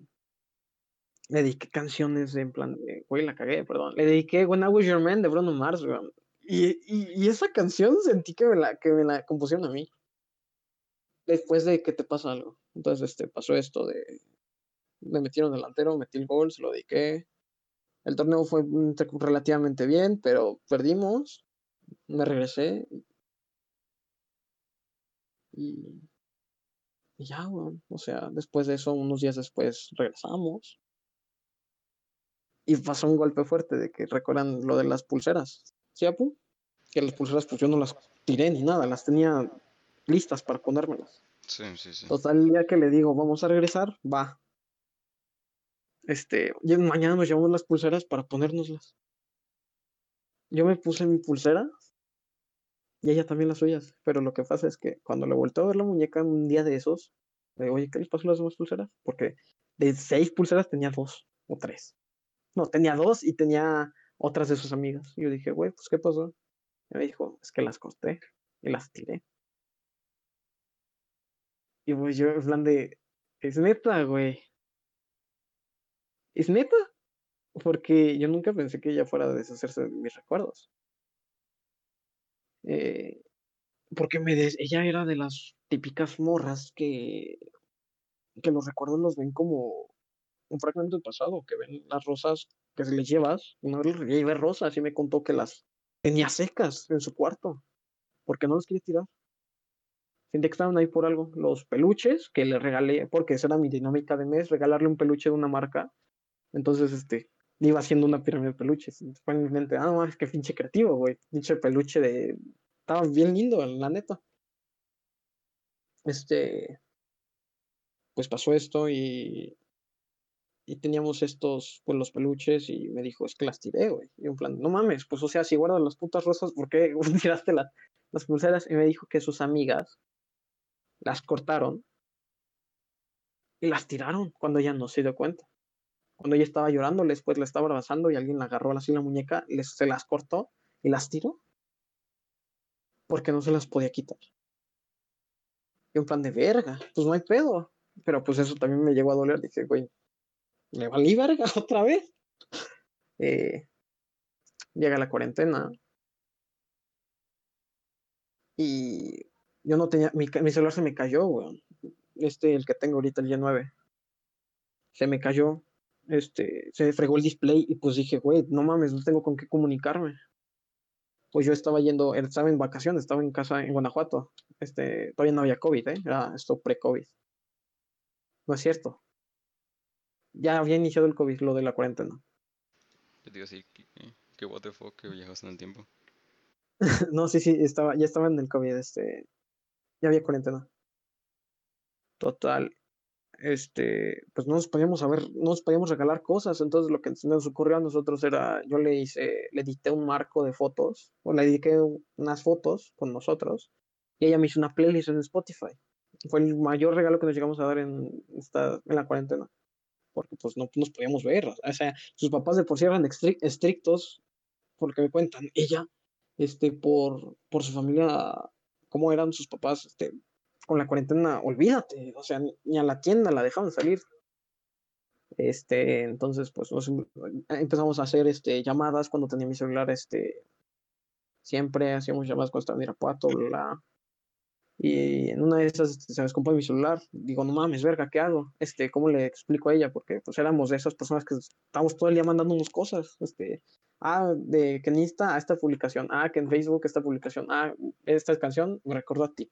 le dediqué canciones en plan de, güey, la cagué, perdón. Le dediqué When I Was Your Man de Bruno Mars, y, esa canción sentí que me, la, que me la compusieron a mí. Después de que te pasa algo. Entonces, este, pasó esto de. Me metieron delantero, metí el gol, se lo dediqué. El torneo fue relativamente bien, pero perdimos. Me regresé. Y. Y ya, O sea, después de eso, unos días después, regresamos. Y pasó un golpe fuerte de que recuerdan lo de las pulseras. ¿Sí, Apu? Que las pulseras, pues yo no las tiré ni nada, las tenía listas para ponérmelas. Sí, sí, sí. Total, el día que le digo, vamos a regresar, va. Este, mañana nos llevamos las pulseras para ponérnoslas. Yo me puse mi pulsera y ella también las suyas. Pero lo que pasa es que cuando le volteó a ver la muñeca un día de esos, le digo, oye, ¿qué les pasó las demás pulseras? Porque de seis pulseras tenía dos o tres. No, tenía dos y tenía otras de sus amigas. Y yo dije, güey, pues ¿qué pasó? Y me dijo, es que las costé y las tiré. Y pues yo en es neta, güey. Es neta. Porque yo nunca pensé que ella fuera a deshacerse de mis recuerdos. Eh, porque me ella era de las típicas morras que, que los recuerdos los ven como un fragmento del pasado, que ven las rosas que se les llevas. Una vez le llevé rosas y me contó que las tenía secas en su cuarto, porque no las quería tirar. Sentí que estaban ahí por algo. Los peluches que le regalé, porque esa era mi dinámica de mes, regalarle un peluche de una marca. Entonces, este, iba haciendo una pirámide de peluches. Fue en mi mente, ah, no, es que pinche creativo, güey. Pinche peluche de. Estaba bien lindo, la neta. Este. Pues pasó esto y y teníamos estos, pues los peluches y me dijo, es que las tiré, güey. Y un plan, no mames, pues o sea, si guardan las putas rosas, ¿por qué tiraste las pulseras? Y me dijo que sus amigas las cortaron y las tiraron cuando ella no se dio cuenta. Cuando ella estaba llorando, después la estaba abrazando y alguien la agarró así la muñeca, les, se las cortó y las tiró porque no se las podía quitar. Y un plan de verga, pues no hay pedo. Pero pues eso también me llegó a doler. Dije, güey, le valí verga otra vez. Eh, llega la cuarentena. Y yo no tenía, mi, celular se me cayó, weón. Este, el que tengo ahorita, el Y9. Se me cayó, este, se fregó el display y pues dije, güey, no mames, no tengo con qué comunicarme. Pues yo estaba yendo, estaba en vacaciones, estaba en casa en Guanajuato. Este, todavía no había COVID, ¿eh? Era esto pre-COVID. No es cierto ya había iniciado el COVID, lo de la cuarentena. Yo digo así, que, what the fuck, que viajas en el tiempo. no, sí, sí, estaba, ya estaba en el COVID, este, ya había cuarentena. Total, este, pues no nos podíamos saber, no nos podíamos regalar cosas, entonces lo que nos ocurrió a nosotros era, yo le hice, le edité un marco de fotos, o le dediqué unas fotos con nosotros, y ella me hizo una playlist en Spotify. fue el mayor regalo que nos llegamos a dar en, esta, en la cuarentena. Porque pues no nos podíamos ver. O sea, sus papás de por sí eran estrictos, porque me cuentan, ella, este, por, por su familia, cómo eran sus papás, este, con la cuarentena, olvídate, o sea, ni, a la tienda la dejaban salir. Este, entonces, pues empezamos a hacer este, llamadas cuando tenía mi celular, este, siempre hacíamos llamadas cuando estaba en Irapuato, la y en una de esas este, se descompone mi celular. Digo, no mames, verga, ¿qué hago? Este, ¿cómo le explico a ella? Porque pues éramos de esas personas que estábamos todo el día mandándonos cosas. Este, ah, de que en Insta a esta publicación, ah, que en Facebook esta publicación, ah, esta canción me recordó a ti.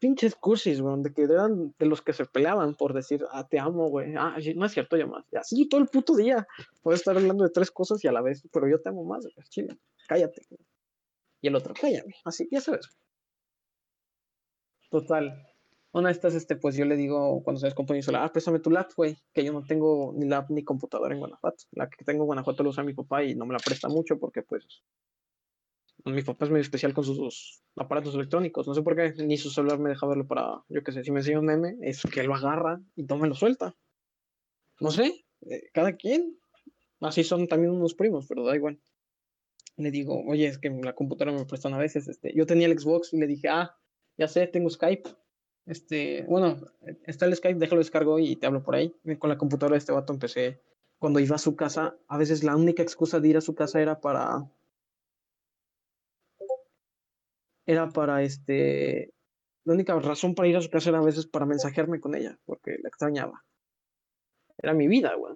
Pinches cursis, güey, de que eran de los que se peleaban por decir, ah, te amo, güey, ah, no es cierto, ya más. Así todo el puto día. Puedes estar hablando de tres cosas y a la vez, pero yo te amo más, güey, chile, cállate. Y el otro, cállate, así, ya sabes. Total. Una de estas, este, pues yo le digo cuando se descompone ah, préstame tu lap, güey, que yo no tengo ni lap ni computadora en Guanajuato. La que tengo en Guanajuato la usa mi papá y no me la presta mucho porque, pues, mi papá es muy especial con sus aparatos electrónicos. No sé por qué, ni su celular me deja verlo para, yo qué sé, si me enseña un meme, es que lo agarra y no me lo suelta. No sé, eh, cada quien. Así son también unos primos, pero da igual. Le digo, oye, es que la computadora me prestan a veces. Este, yo tenía el Xbox y le dije, ah, ya sé, tengo Skype. Este, bueno, está el Skype, déjalo descargo y te hablo por ahí. Con la computadora de este vato empecé. Cuando iba a su casa, a veces la única excusa de ir a su casa era para. Era para este. La única razón para ir a su casa era a veces para mensajearme con ella, porque la extrañaba. Era mi vida, güey.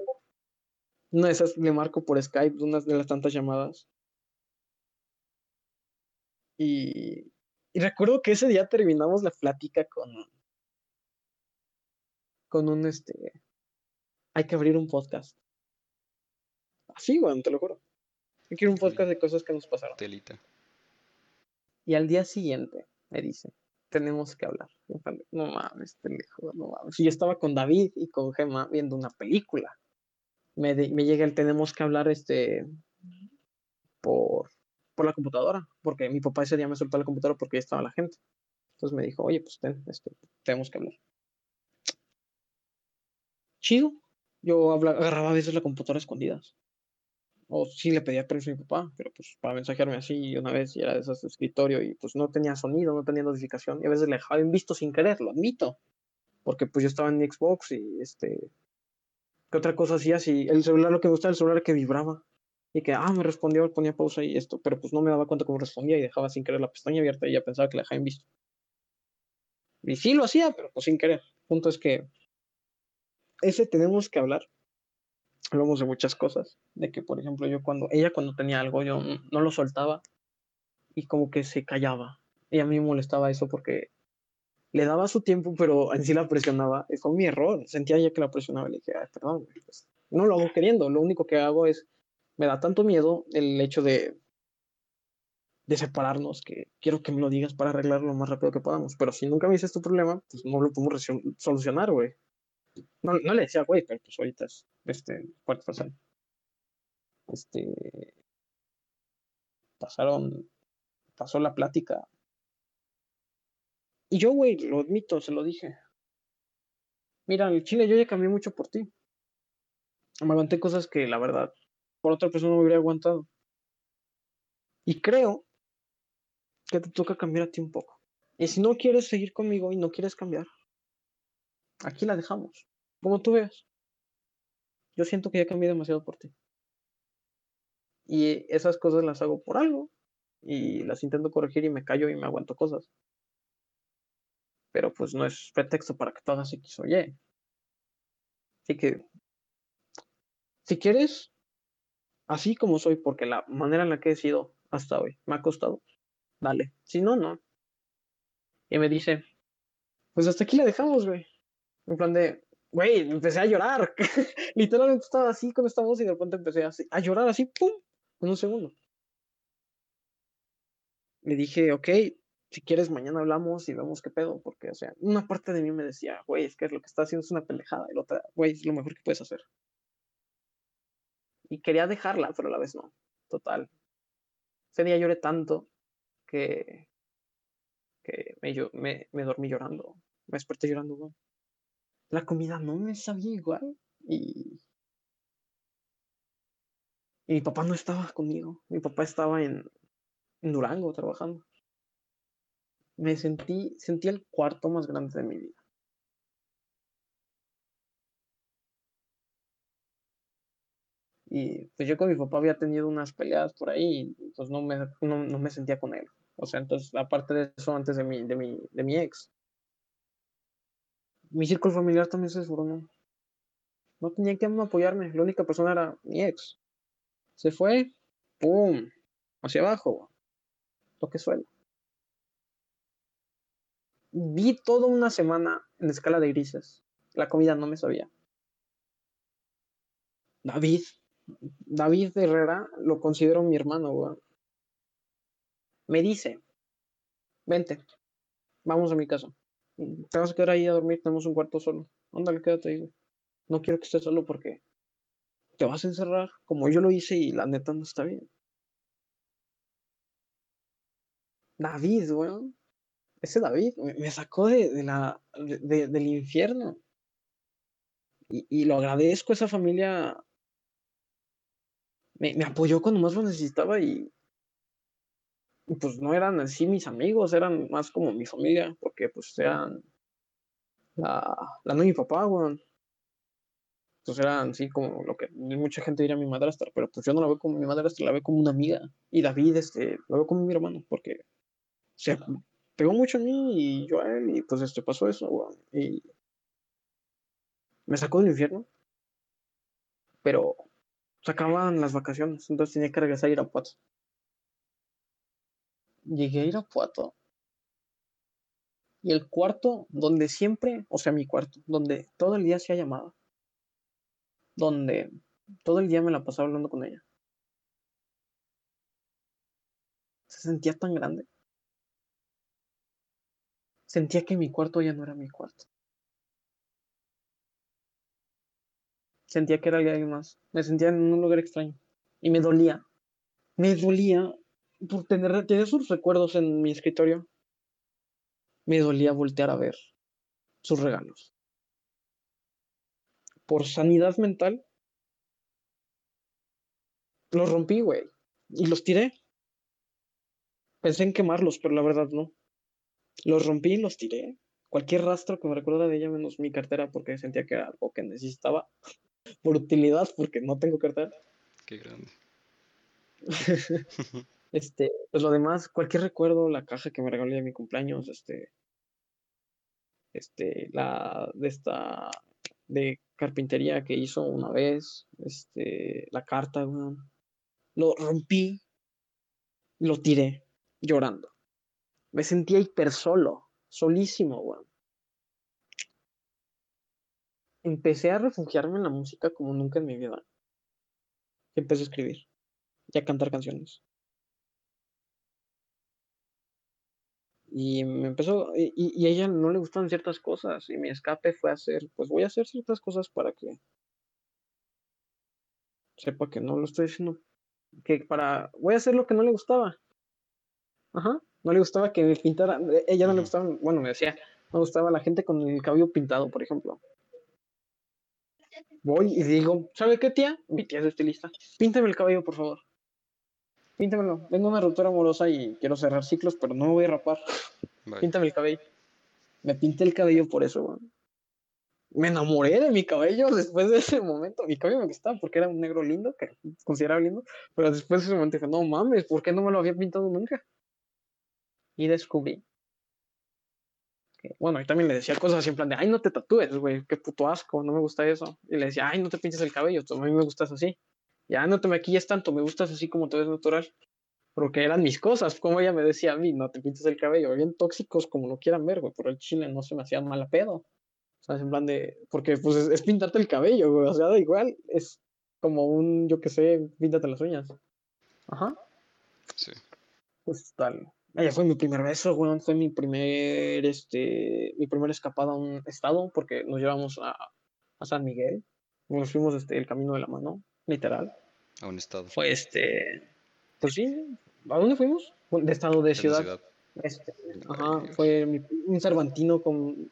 Una de esas le marco por Skype, una de las tantas llamadas. Y y recuerdo que ese día terminamos la plática con. con un este. Hay que abrir un podcast. Así, güey, te lo juro. Hay que un podcast de cosas que nos pasaron. Telita. Y al día siguiente me dice, tenemos que hablar. No mames, pendejo, no mames. Y yo estaba con David y con Gemma viendo una película. Me, llega el tenemos que hablar este por por la computadora, porque mi papá ese día me soltó la computadora porque ya estaba la gente. Entonces me dijo, oye, pues este, tenemos que hablar. Chido. Yo agarraba a veces la computadora escondidas. O sí le pedía permiso a mi papá, pero pues para mensajearme así una vez y era de esos de escritorio y pues no tenía sonido, no tenía notificación y a veces le dejaba visto sin querer, lo admito. Porque pues yo estaba en Xbox y este... ¿Qué otra cosa hacía? Si el celular, lo que me gustaba el celular que vibraba y que, ah, me respondió, ponía pausa y esto, pero pues no me daba cuenta cómo respondía y dejaba sin querer la pestaña abierta y ya pensaba que la dejaba en visto. Y sí lo hacía, pero pues sin querer. El punto es que ese tenemos que hablar. Hablamos de muchas cosas, de que por ejemplo yo cuando, ella cuando tenía algo, yo no lo soltaba y como que se callaba. Y a mí me molestaba eso porque le daba su tiempo, pero en sí la presionaba. Y fue mi error. Sentía ya que la presionaba. Le dije, perdón, pues, no lo hago queriendo. Lo único que hago es me da tanto miedo el hecho de, de separarnos que quiero que me lo digas para arreglarlo lo más rápido que podamos. Pero si nunca me dices tu problema, pues no lo podemos solucionar, güey. No, no, le decía, güey, pero pues ahorita es este, pasar. Este. Pasaron. Pasó la plática. Y yo, güey, lo admito, se lo dije. Mira, el chile yo ya cambié mucho por ti. Me aguanté cosas que la verdad por otra persona no me hubiera aguantado. Y creo que te toca cambiar a ti un poco. Y si no quieres seguir conmigo y no quieres cambiar, aquí la dejamos. Como tú veas. Yo siento que ya cambié demasiado por ti. Y esas cosas las hago por algo. Y las intento corregir y me callo y me aguanto cosas. Pero pues no es pretexto para que todas se quiso oye. Así que, si quieres, así como soy, porque la manera en la que he sido hasta hoy me ha costado, dale. Si no, no. Y me dice, pues hasta aquí la dejamos, güey. En plan de, güey, empecé a llorar. Literalmente estaba así con esta voz y de repente empecé a, llorar así, pum, en un segundo. Le dije, ok, si quieres mañana hablamos y vemos qué pedo, porque, o sea, una parte de mí me decía, güey, es que lo que está haciendo es una pendejada, y la otra, güey, es lo mejor que puedes hacer. Y quería dejarla, pero a la vez no. Total. Ese día lloré tanto que, que me, yo- me, me dormí llorando, me desperté llorando, weón. La comida no me sabía igual y... mi papá no estaba conmigo, mi papá estaba en, en Durango trabajando. Me sentí, sentí el cuarto más grande de mi vida. Y pues yo con mi papá había tenido unas peleas por ahí, y pues no me, no, no me sentía con él. O sea, entonces, aparte de eso, antes de mi, de mi, de mi ex, mi círculo familiar también se desmoronó. No tenía quien apoyarme, la única persona era mi ex. Se fue, ¡pum! Hacia abajo, toque suelo. Vi toda una semana en escala de grises. La comida no me sabía. David, David Herrera lo considero mi hermano. Me dice, vente, vamos a mi casa. Te vas a quedar ahí a dormir, tenemos un cuarto solo. Ándale, quédate ahí, güey. No quiero que estés solo porque te vas a encerrar, como yo lo hice y la neta no está bien. David, weón. Ese David me, sacó de, la, de- de- del infierno. Y, lo agradezco, esa familia me, apoyó cuando más lo necesitaba y, pues no eran así mis amigos, eran más como mi familia, porque pues eran la, la no mi papá, weón. Pues eran así como lo que mucha gente diría mi madrastra, pero pues yo no la veo como mi madrastra, la veo como una amiga. Y David, este, lo veo como mi hermano, porque se pegó mucho en mí y yo a él, y pues este pasó eso, weón. Y me sacó del infierno, pero se acababan las vacaciones, entonces tenía que regresar a Irapuato. Llegué a Irapuato y el cuarto donde siempre, o sea, mi cuarto, donde todo el día hacía llamada, donde todo el día me la pasaba hablando con ella. Se sentía tan grande. Sentía que mi cuarto ya no era mi cuarto. Sentía que era alguien más. Me sentía en un lugar extraño. Y me dolía. Me dolía por tener, tener sus recuerdos en mi escritorio. Me dolía voltear a ver sus regalos. Por sanidad mental, los rompí, güey. Y los tiré. Pensé en quemarlos, pero la verdad no. Los rompí y los tiré. Cualquier rastro que me recuerda de ella, menos mi cartera, porque sentía que era algo que necesitaba. Por utilidad, porque no tengo cartera. Qué grande. Este, pues lo demás, cualquier recuerdo, la caja que me regaló de mi cumpleaños, este, este, la de esta, de carpintería que hizo una vez, este, la carta. Lo rompí, lo tiré, llorando. Me sentía hiper solo, solísimo, weón. Empecé a refugiarme en la música como nunca en mi vida. Empecé a escribir y a cantar canciones. Y me empezó, y, y- a ella no le gustaban ciertas cosas, y mi escape fue hacer, pues voy a hacer ciertas cosas para que sepa que no lo estoy haciendo, que para, voy a hacer lo que no le gustaba. Ajá, no le gustaba que me pintara, eh, ella no le gustaba, bueno, me decía, no le gustaba la gente con el cabello pintado, por ejemplo. Voy y digo, ¿sabe qué, tía? Mi tía es estilista. Píntame el cabello, por favor. Píntamelo. Tengo una ruptura amorosa y quiero cerrar ciclos, pero no me voy a rapar. Vaya. Píntame el cabello. Me pinté el cabello por eso, weón. Me enamoré de mi cabello después de ese momento. Mi cabello me gustaba porque era un negro lindo, que consideraba lindo. Pero después de ese momento dije, no mames, ¿por qué no me lo había pintado nunca? Y descubrí. que- bueno, y también le decía cosas así en plan de, ay, no te tatúes, güey, qué puto asco, no me gusta eso. Y le decía, ay, no te pintes el cabello, tú, a mí me gustas así. Ya no te maquilles tanto, me gustas así como te ves natural. Porque eran mis cosas, como ella me decía a mí, no te pintes el cabello, bien tóxicos como lo quieran ver, güey, pero el chile no se me hacía mal a pedo. O sea, en plan de, porque pues es, es pintarte el cabello, güey, o sea, da igual, es como un, yo qué sé, píntate las uñas. Ajá, Sí. pues tal. Ella fue mi primer beso, güey, fue mi primer, este, mi primera escapada a un estado, porque nos llevamos a, a San Miguel, nos fuimos este, el camino de la mano, literal. A un estado. Fue este, pues sí, ¿a dónde fuimos? De estado de de la ciudad. Este, ajá, fue mi- un Cervantino con.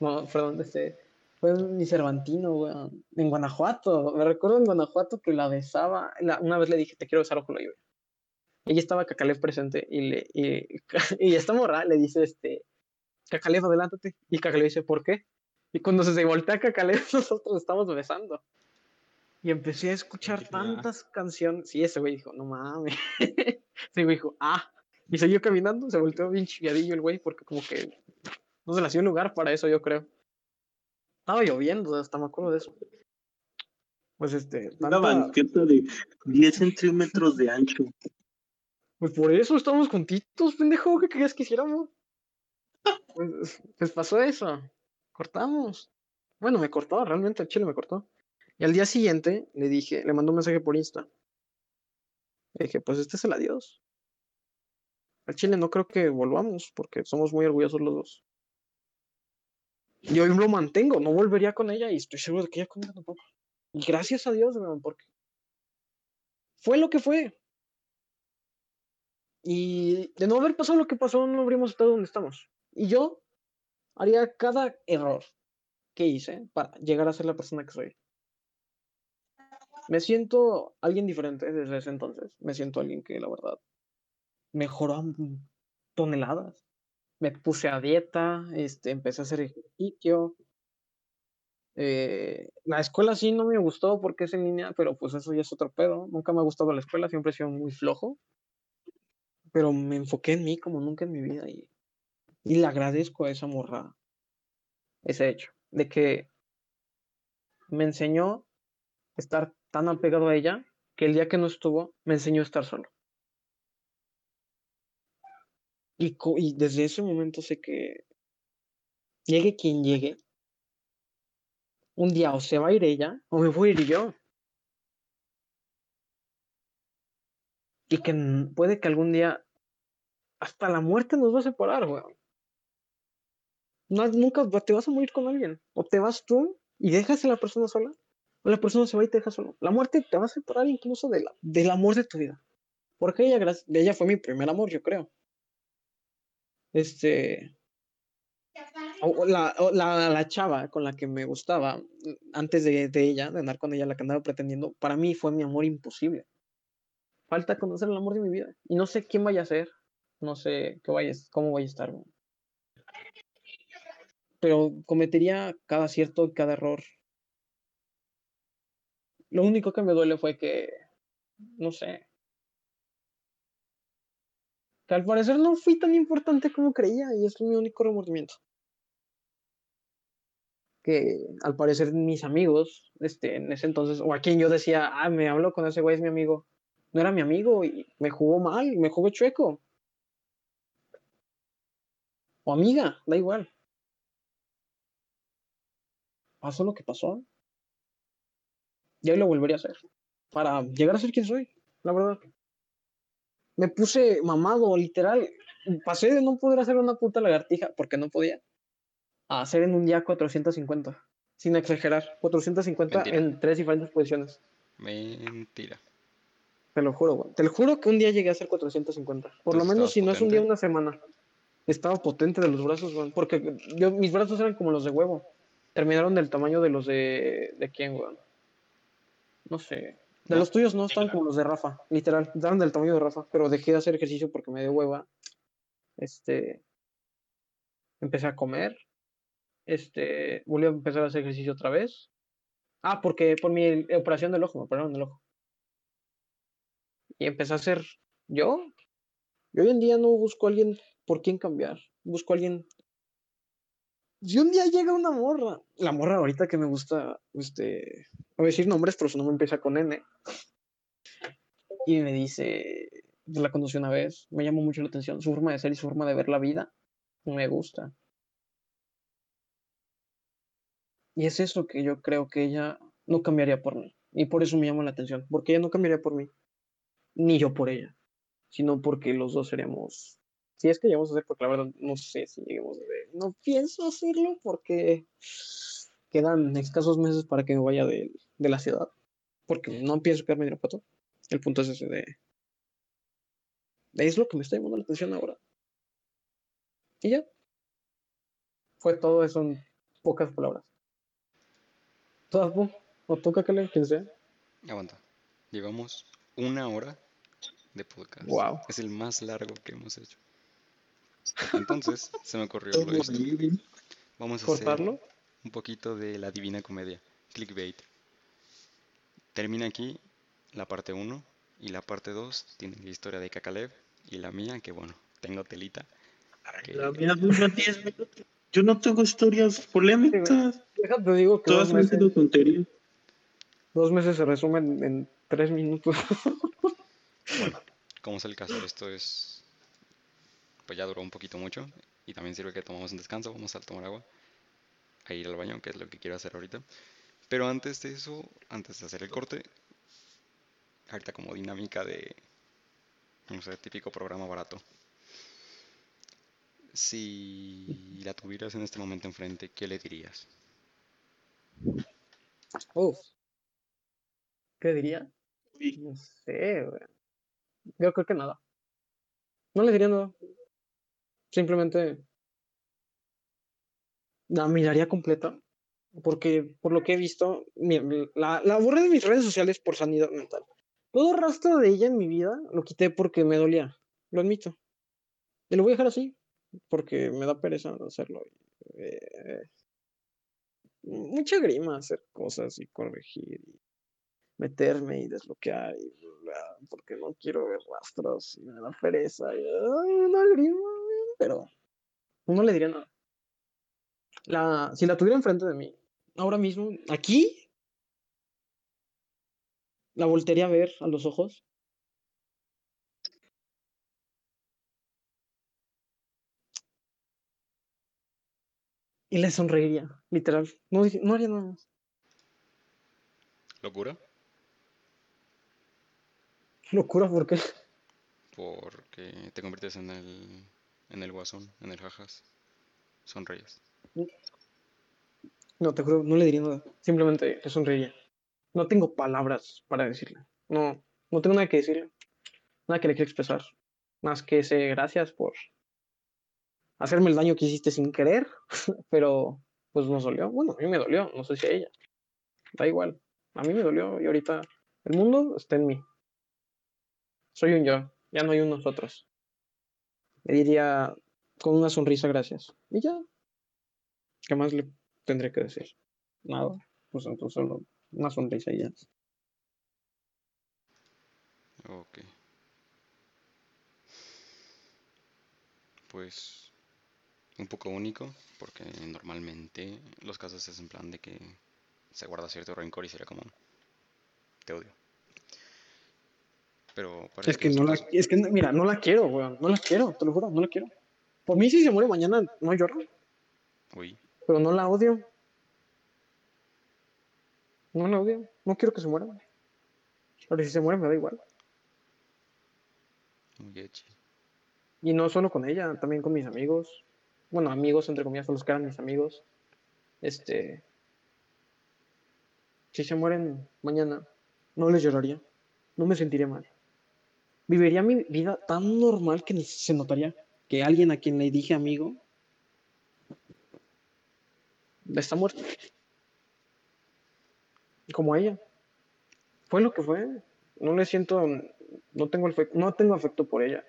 No, perdón, este. Fue mi Cervantino, weón. En Guanajuato. Me recuerdo en Guanajuato que la besaba. la- una vez le dije, te quiero besar ojo la lluvia. Ella estaba Cacalev presente y le. Y, y esta morra le dice, este. Cacalev, adelántate. Y Cacalev dice, ¿por qué? Y cuando se voltea Cacalev, nosotros estamos besando. Y empecé a escuchar tantas canciones. Sí, ese güey dijo, no mames. ese güey dijo, ah. Y siguió caminando, se volteó bien chiviadillo el güey, porque como que no se le hacía un lugar para eso, yo creo. Estaba lloviendo, hasta me acuerdo de eso. Pues este, Una tanta- banqueta de 10 centímetros de ancho. pues por eso estamos juntitos, pendejo, ¿qué querías que hiciéramos? Pues, pues pasó eso, cortamos. Bueno, me cortó, realmente el chile me cortó. Y al día siguiente le dije, le mandó un mensaje por Insta. Le dije, pues este es el adiós. Al Chile no creo que volvamos porque somos muy orgullosos los dos. Y hoy lo mantengo, no volvería con ella y estoy seguro de que ella conmigo tampoco. Y gracias a Dios, weón, porque fue lo que fue. Y de no haber pasado lo que pasó, no habríamos estado donde estamos. Y yo haría cada error que hice para llegar a ser la persona que soy. Me siento alguien diferente desde ese entonces. Me siento alguien que, la verdad, mejoró toneladas. Me puse a dieta, este, empecé a hacer ejercicio. Eh, la escuela sí no me gustó porque es en línea, pero pues eso ya es otro pedo. Nunca me ha gustado la escuela, siempre he sido muy flojo. Pero me enfoqué en mí como nunca en mi vida y, y le agradezco a esa morra ese hecho de que me enseñó estar tan apegado a ella que el día que no estuvo me enseñó a estar solo. Y, y desde ese momento sé que llegue quien llegue, un día o se va a ir ella o me voy a ir yo. Y que puede que algún día hasta la muerte nos va a separar, weón. No, nunca te vas a morir con alguien. O te vas tú y dejas a la persona sola, o la persona se va y te deja solo. La muerte te va a separar incluso de la, del amor de tu vida. Porque ella, ella fue mi primer amor, yo creo. Este. la, la, la chava con la que me gustaba antes de, ella, de andar con ella, la que andaba pretendiendo, para mí fue mi amor imposible. Falta conocer el amor de mi vida. Y no sé quién vaya a ser. No sé qué vaya, cómo vaya a estar. Pero cometería cada cierto y cada error. Lo único que me duele fue que, no sé, que al parecer no fui tan importante como creía y es mi único remordimiento. Que al parecer mis amigos, este, en ese entonces, o a quien yo decía, ah, me hablo con ese güey, es mi amigo, no era mi amigo y me jugó mal, me jugó chueco. O amiga, da igual. Pasó lo que pasó. Y hoy lo volvería a hacer. Para llegar a ser quien soy, la verdad. Me puse mamado, literal. Pasé de no poder hacer una puta lagartija, porque no podía, a hacer en un día 450. Sin exagerar. 450 Mentira. en tres diferentes posiciones. Mentira. Te lo juro, güey. Te lo juro que un día llegué a hacer 450. Por lo menos ¿estabas si no es un día, una semana. Estaba potente de los brazos, güey. Porque yo, mis brazos eran como los de huevo. Terminaron del tamaño de los de. ¿De quién, güey? No sé. De los tuyos no estaban como los de Rafa, literal. Estaban del tamaño de Rafa. Pero dejé de hacer ejercicio porque me dio hueva. Este. Empecé a comer. Este. Volví a empezar a hacer ejercicio otra vez. Ah, porque por mi operación del ojo, me operaron el ojo y empecé a ser yo. Yo hoy en día no busco a alguien por quien cambiar. Busco a alguien. Si un día llega una morra, la morra ahorita que me gusta, este, voy a decir nombres, pero su nombre empieza con N. Y me dice, la conocí una vez, me llamó mucho la atención, su forma de ser y su forma de ver la vida, me gusta. Y es eso que yo creo que ella no cambiaría por mí. Y por eso me llama la atención, porque ella no cambiaría por mí ni yo por ella, sino porque los dos seríamos, si es que llegamos a hacer, porque la verdad no sé si lleguemos a ver, no pienso hacerlo porque quedan escasos meses para que me vaya de, de la ciudad, porque no pienso quedarme en Irapuato. El punto es ese de, es lo que me está llamando la atención ahora. Y ya. Fue todo eso en pocas palabras. ¿Todas, ¿O toca que le sea? Aguanta. Llevamos una hora de podcast. Wow. Es el más largo que hemos hecho. Entonces, se me ocurrió lo esto. Vamos a hacer ¿Cortarlo? un poquito de la divina comedia. Clickbait. Termina aquí la parte 1 y la parte 2 tiene la historia de Kakalev y la mía, que bueno, tengo telita. que- La mía dura 10 minutos. Yo no tengo historias polémicas. Déjate, digo que Todas dos han meses, sido tonterías. dos meses se resumen en tres minutos. Como es el caso, esto es. Pues ya duró un poquito mucho. Y también sirve que tomamos un descanso. Vamos a tomar agua. A ir al baño, que es lo que quiero hacer ahorita. Pero antes de eso, antes de hacer el corte, ahorita como dinámica de. No sé, típico programa barato. Si la tuvieras en este momento enfrente, ¿qué le dirías? Uf. ¿Qué diría? No sé, güey. Yo creo que nada. No le diría nada. Simplemente la miraría completa. Porque por lo que he visto, la, la borré de mis redes sociales por sanidad mental. Todo rastro de ella en mi vida lo quité porque me dolía. Lo admito. Y lo voy a dejar así. Porque me da pereza hacerlo. Eh, mucha grima hacer cosas y corregir y meterme y desbloquear y porque no quiero ver rastros y me da pereza y ay, grima, pero no le diría nada. La, si la tuviera enfrente de mí, ahora mismo, aquí, la voltearía a ver a los ojos. Y le sonreiría, literal. No, no haría nada más. ¿Locura? Locura, porque Porque te conviertes en el, en el guasón, en el jajas. Sonríes. No, te juro, no le diría nada. Simplemente le sonreiría. No tengo palabras para decirle. No, no tengo nada que decirle. Nada que le quiera expresar. Más que ese gracias por hacerme el daño que hiciste sin querer. Pero, pues nos dolió. Bueno, a mí me dolió. No sé si a ella. Da igual. A mí me dolió y ahorita el mundo está en mí. Soy un yo. Ya no hay un nosotros. Le diría con una sonrisa gracias. Y ya. ¿Qué más le tendré que decir? Nada. Pues entonces solo una sonrisa y ya. Ok. Pues un poco único, porque normalmente los casos es en plan de que se guarda cierto rencor y sería como te odio. Pero parece Es que no la, es que mira, no la quiero, weón. No la quiero, te lo juro, no la quiero. Por mí si se muere mañana, no lloro, Uy, pero no la odio. No la odio. No quiero que se muera. Pero si se muere me da igual. muy. Y no solo con ella, también con mis amigos. Bueno, amigos, entre comillas, son los que eran mis amigos. Este. Si se mueren mañana, no les lloraría. No me sentiría mal. Viviría mi vida tan normal que se notaría que alguien a quien le dije amigo está muerto. Como ella. Fue lo que fue. No le siento. No tengo, afecto, no tengo afecto por ella.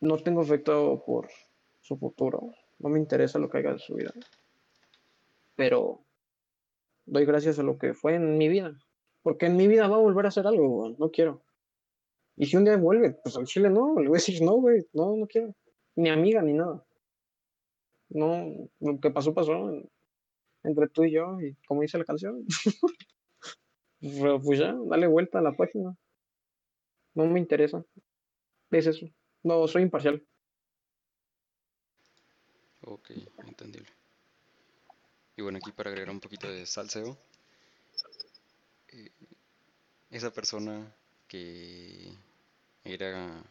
No tengo afecto por su futuro. No me interesa lo que haga de su vida. Pero doy gracias a lo que fue en mi vida. Porque en mi vida va a volver a hacer algo. No quiero. Y si un día vuelve, pues al chile no. Le voy a decir, no, güey. No, no quiero. Ni amiga, ni nada. No, lo que pasó, pasó. Entre tú y yo. Y como dice la canción. Pues ya, dale vuelta a la página. No me interesa. Es eso. No, soy imparcial. Ok, entendible. Y bueno, aquí para agregar un poquito de salseo, eh, esa persona que era,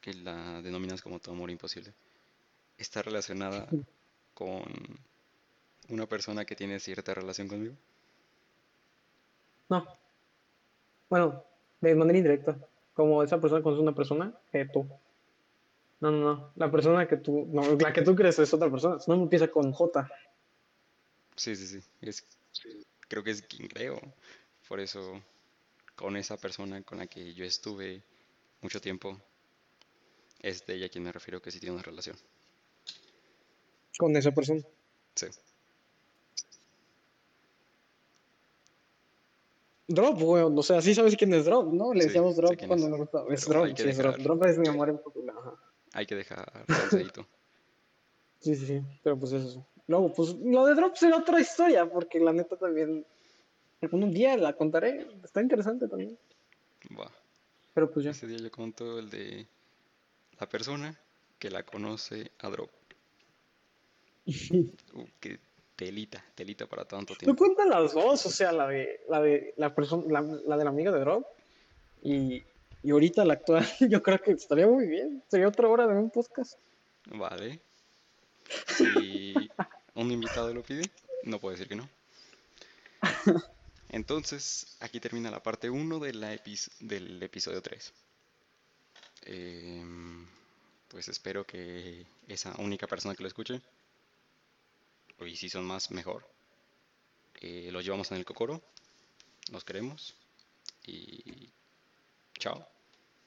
que la denominas como tu amor imposible, está relacionada con una persona que tiene cierta relación conmigo. No. Bueno, de manera indirecta. Como esa persona conoce una persona que tú. No, no, no. La persona que tú. No, la que tú crees es otra persona. Nombre empieza con J. Sí, sí, sí. Es, creo que es quien creo. Por eso, con esa persona con la que yo estuve mucho tiempo, es de ella a quien me refiero que sí tiene una relación. Con esa persona. Sí. Drop, weón. O sea, sí sabes quién es Drop, ¿no? Le Sí, decíamos Drop cuando nos gustaba. Es Drop, sí, es Drop. es mi amor en popular. Ajá. Hay que dejar. Sí, sí, sí. Pero pues eso. Luego, pues lo de Drop será otra historia, porque la neta también. Algún día la contaré. Está interesante también. Va. Pero pues ya. Ese día yo conto el de la persona que la conoce a Drop. Uh, qué telita, telita para tanto Tú tiempo. cuentas las dos, o sea, la de la de la persona, la, la de la amiga de Drop y, y ahorita la actual, yo creo que estaría muy bien. Sería otra hora de un podcast. Vale. Si un invitado lo pide, no puedo decir que no. Entonces, aquí termina la parte 1 de la epi- del episodio 3. Em, pues espero que esa única persona que lo escuche, y si son más, mejor. Eh, los llevamos en el cocoro, los queremos y chao.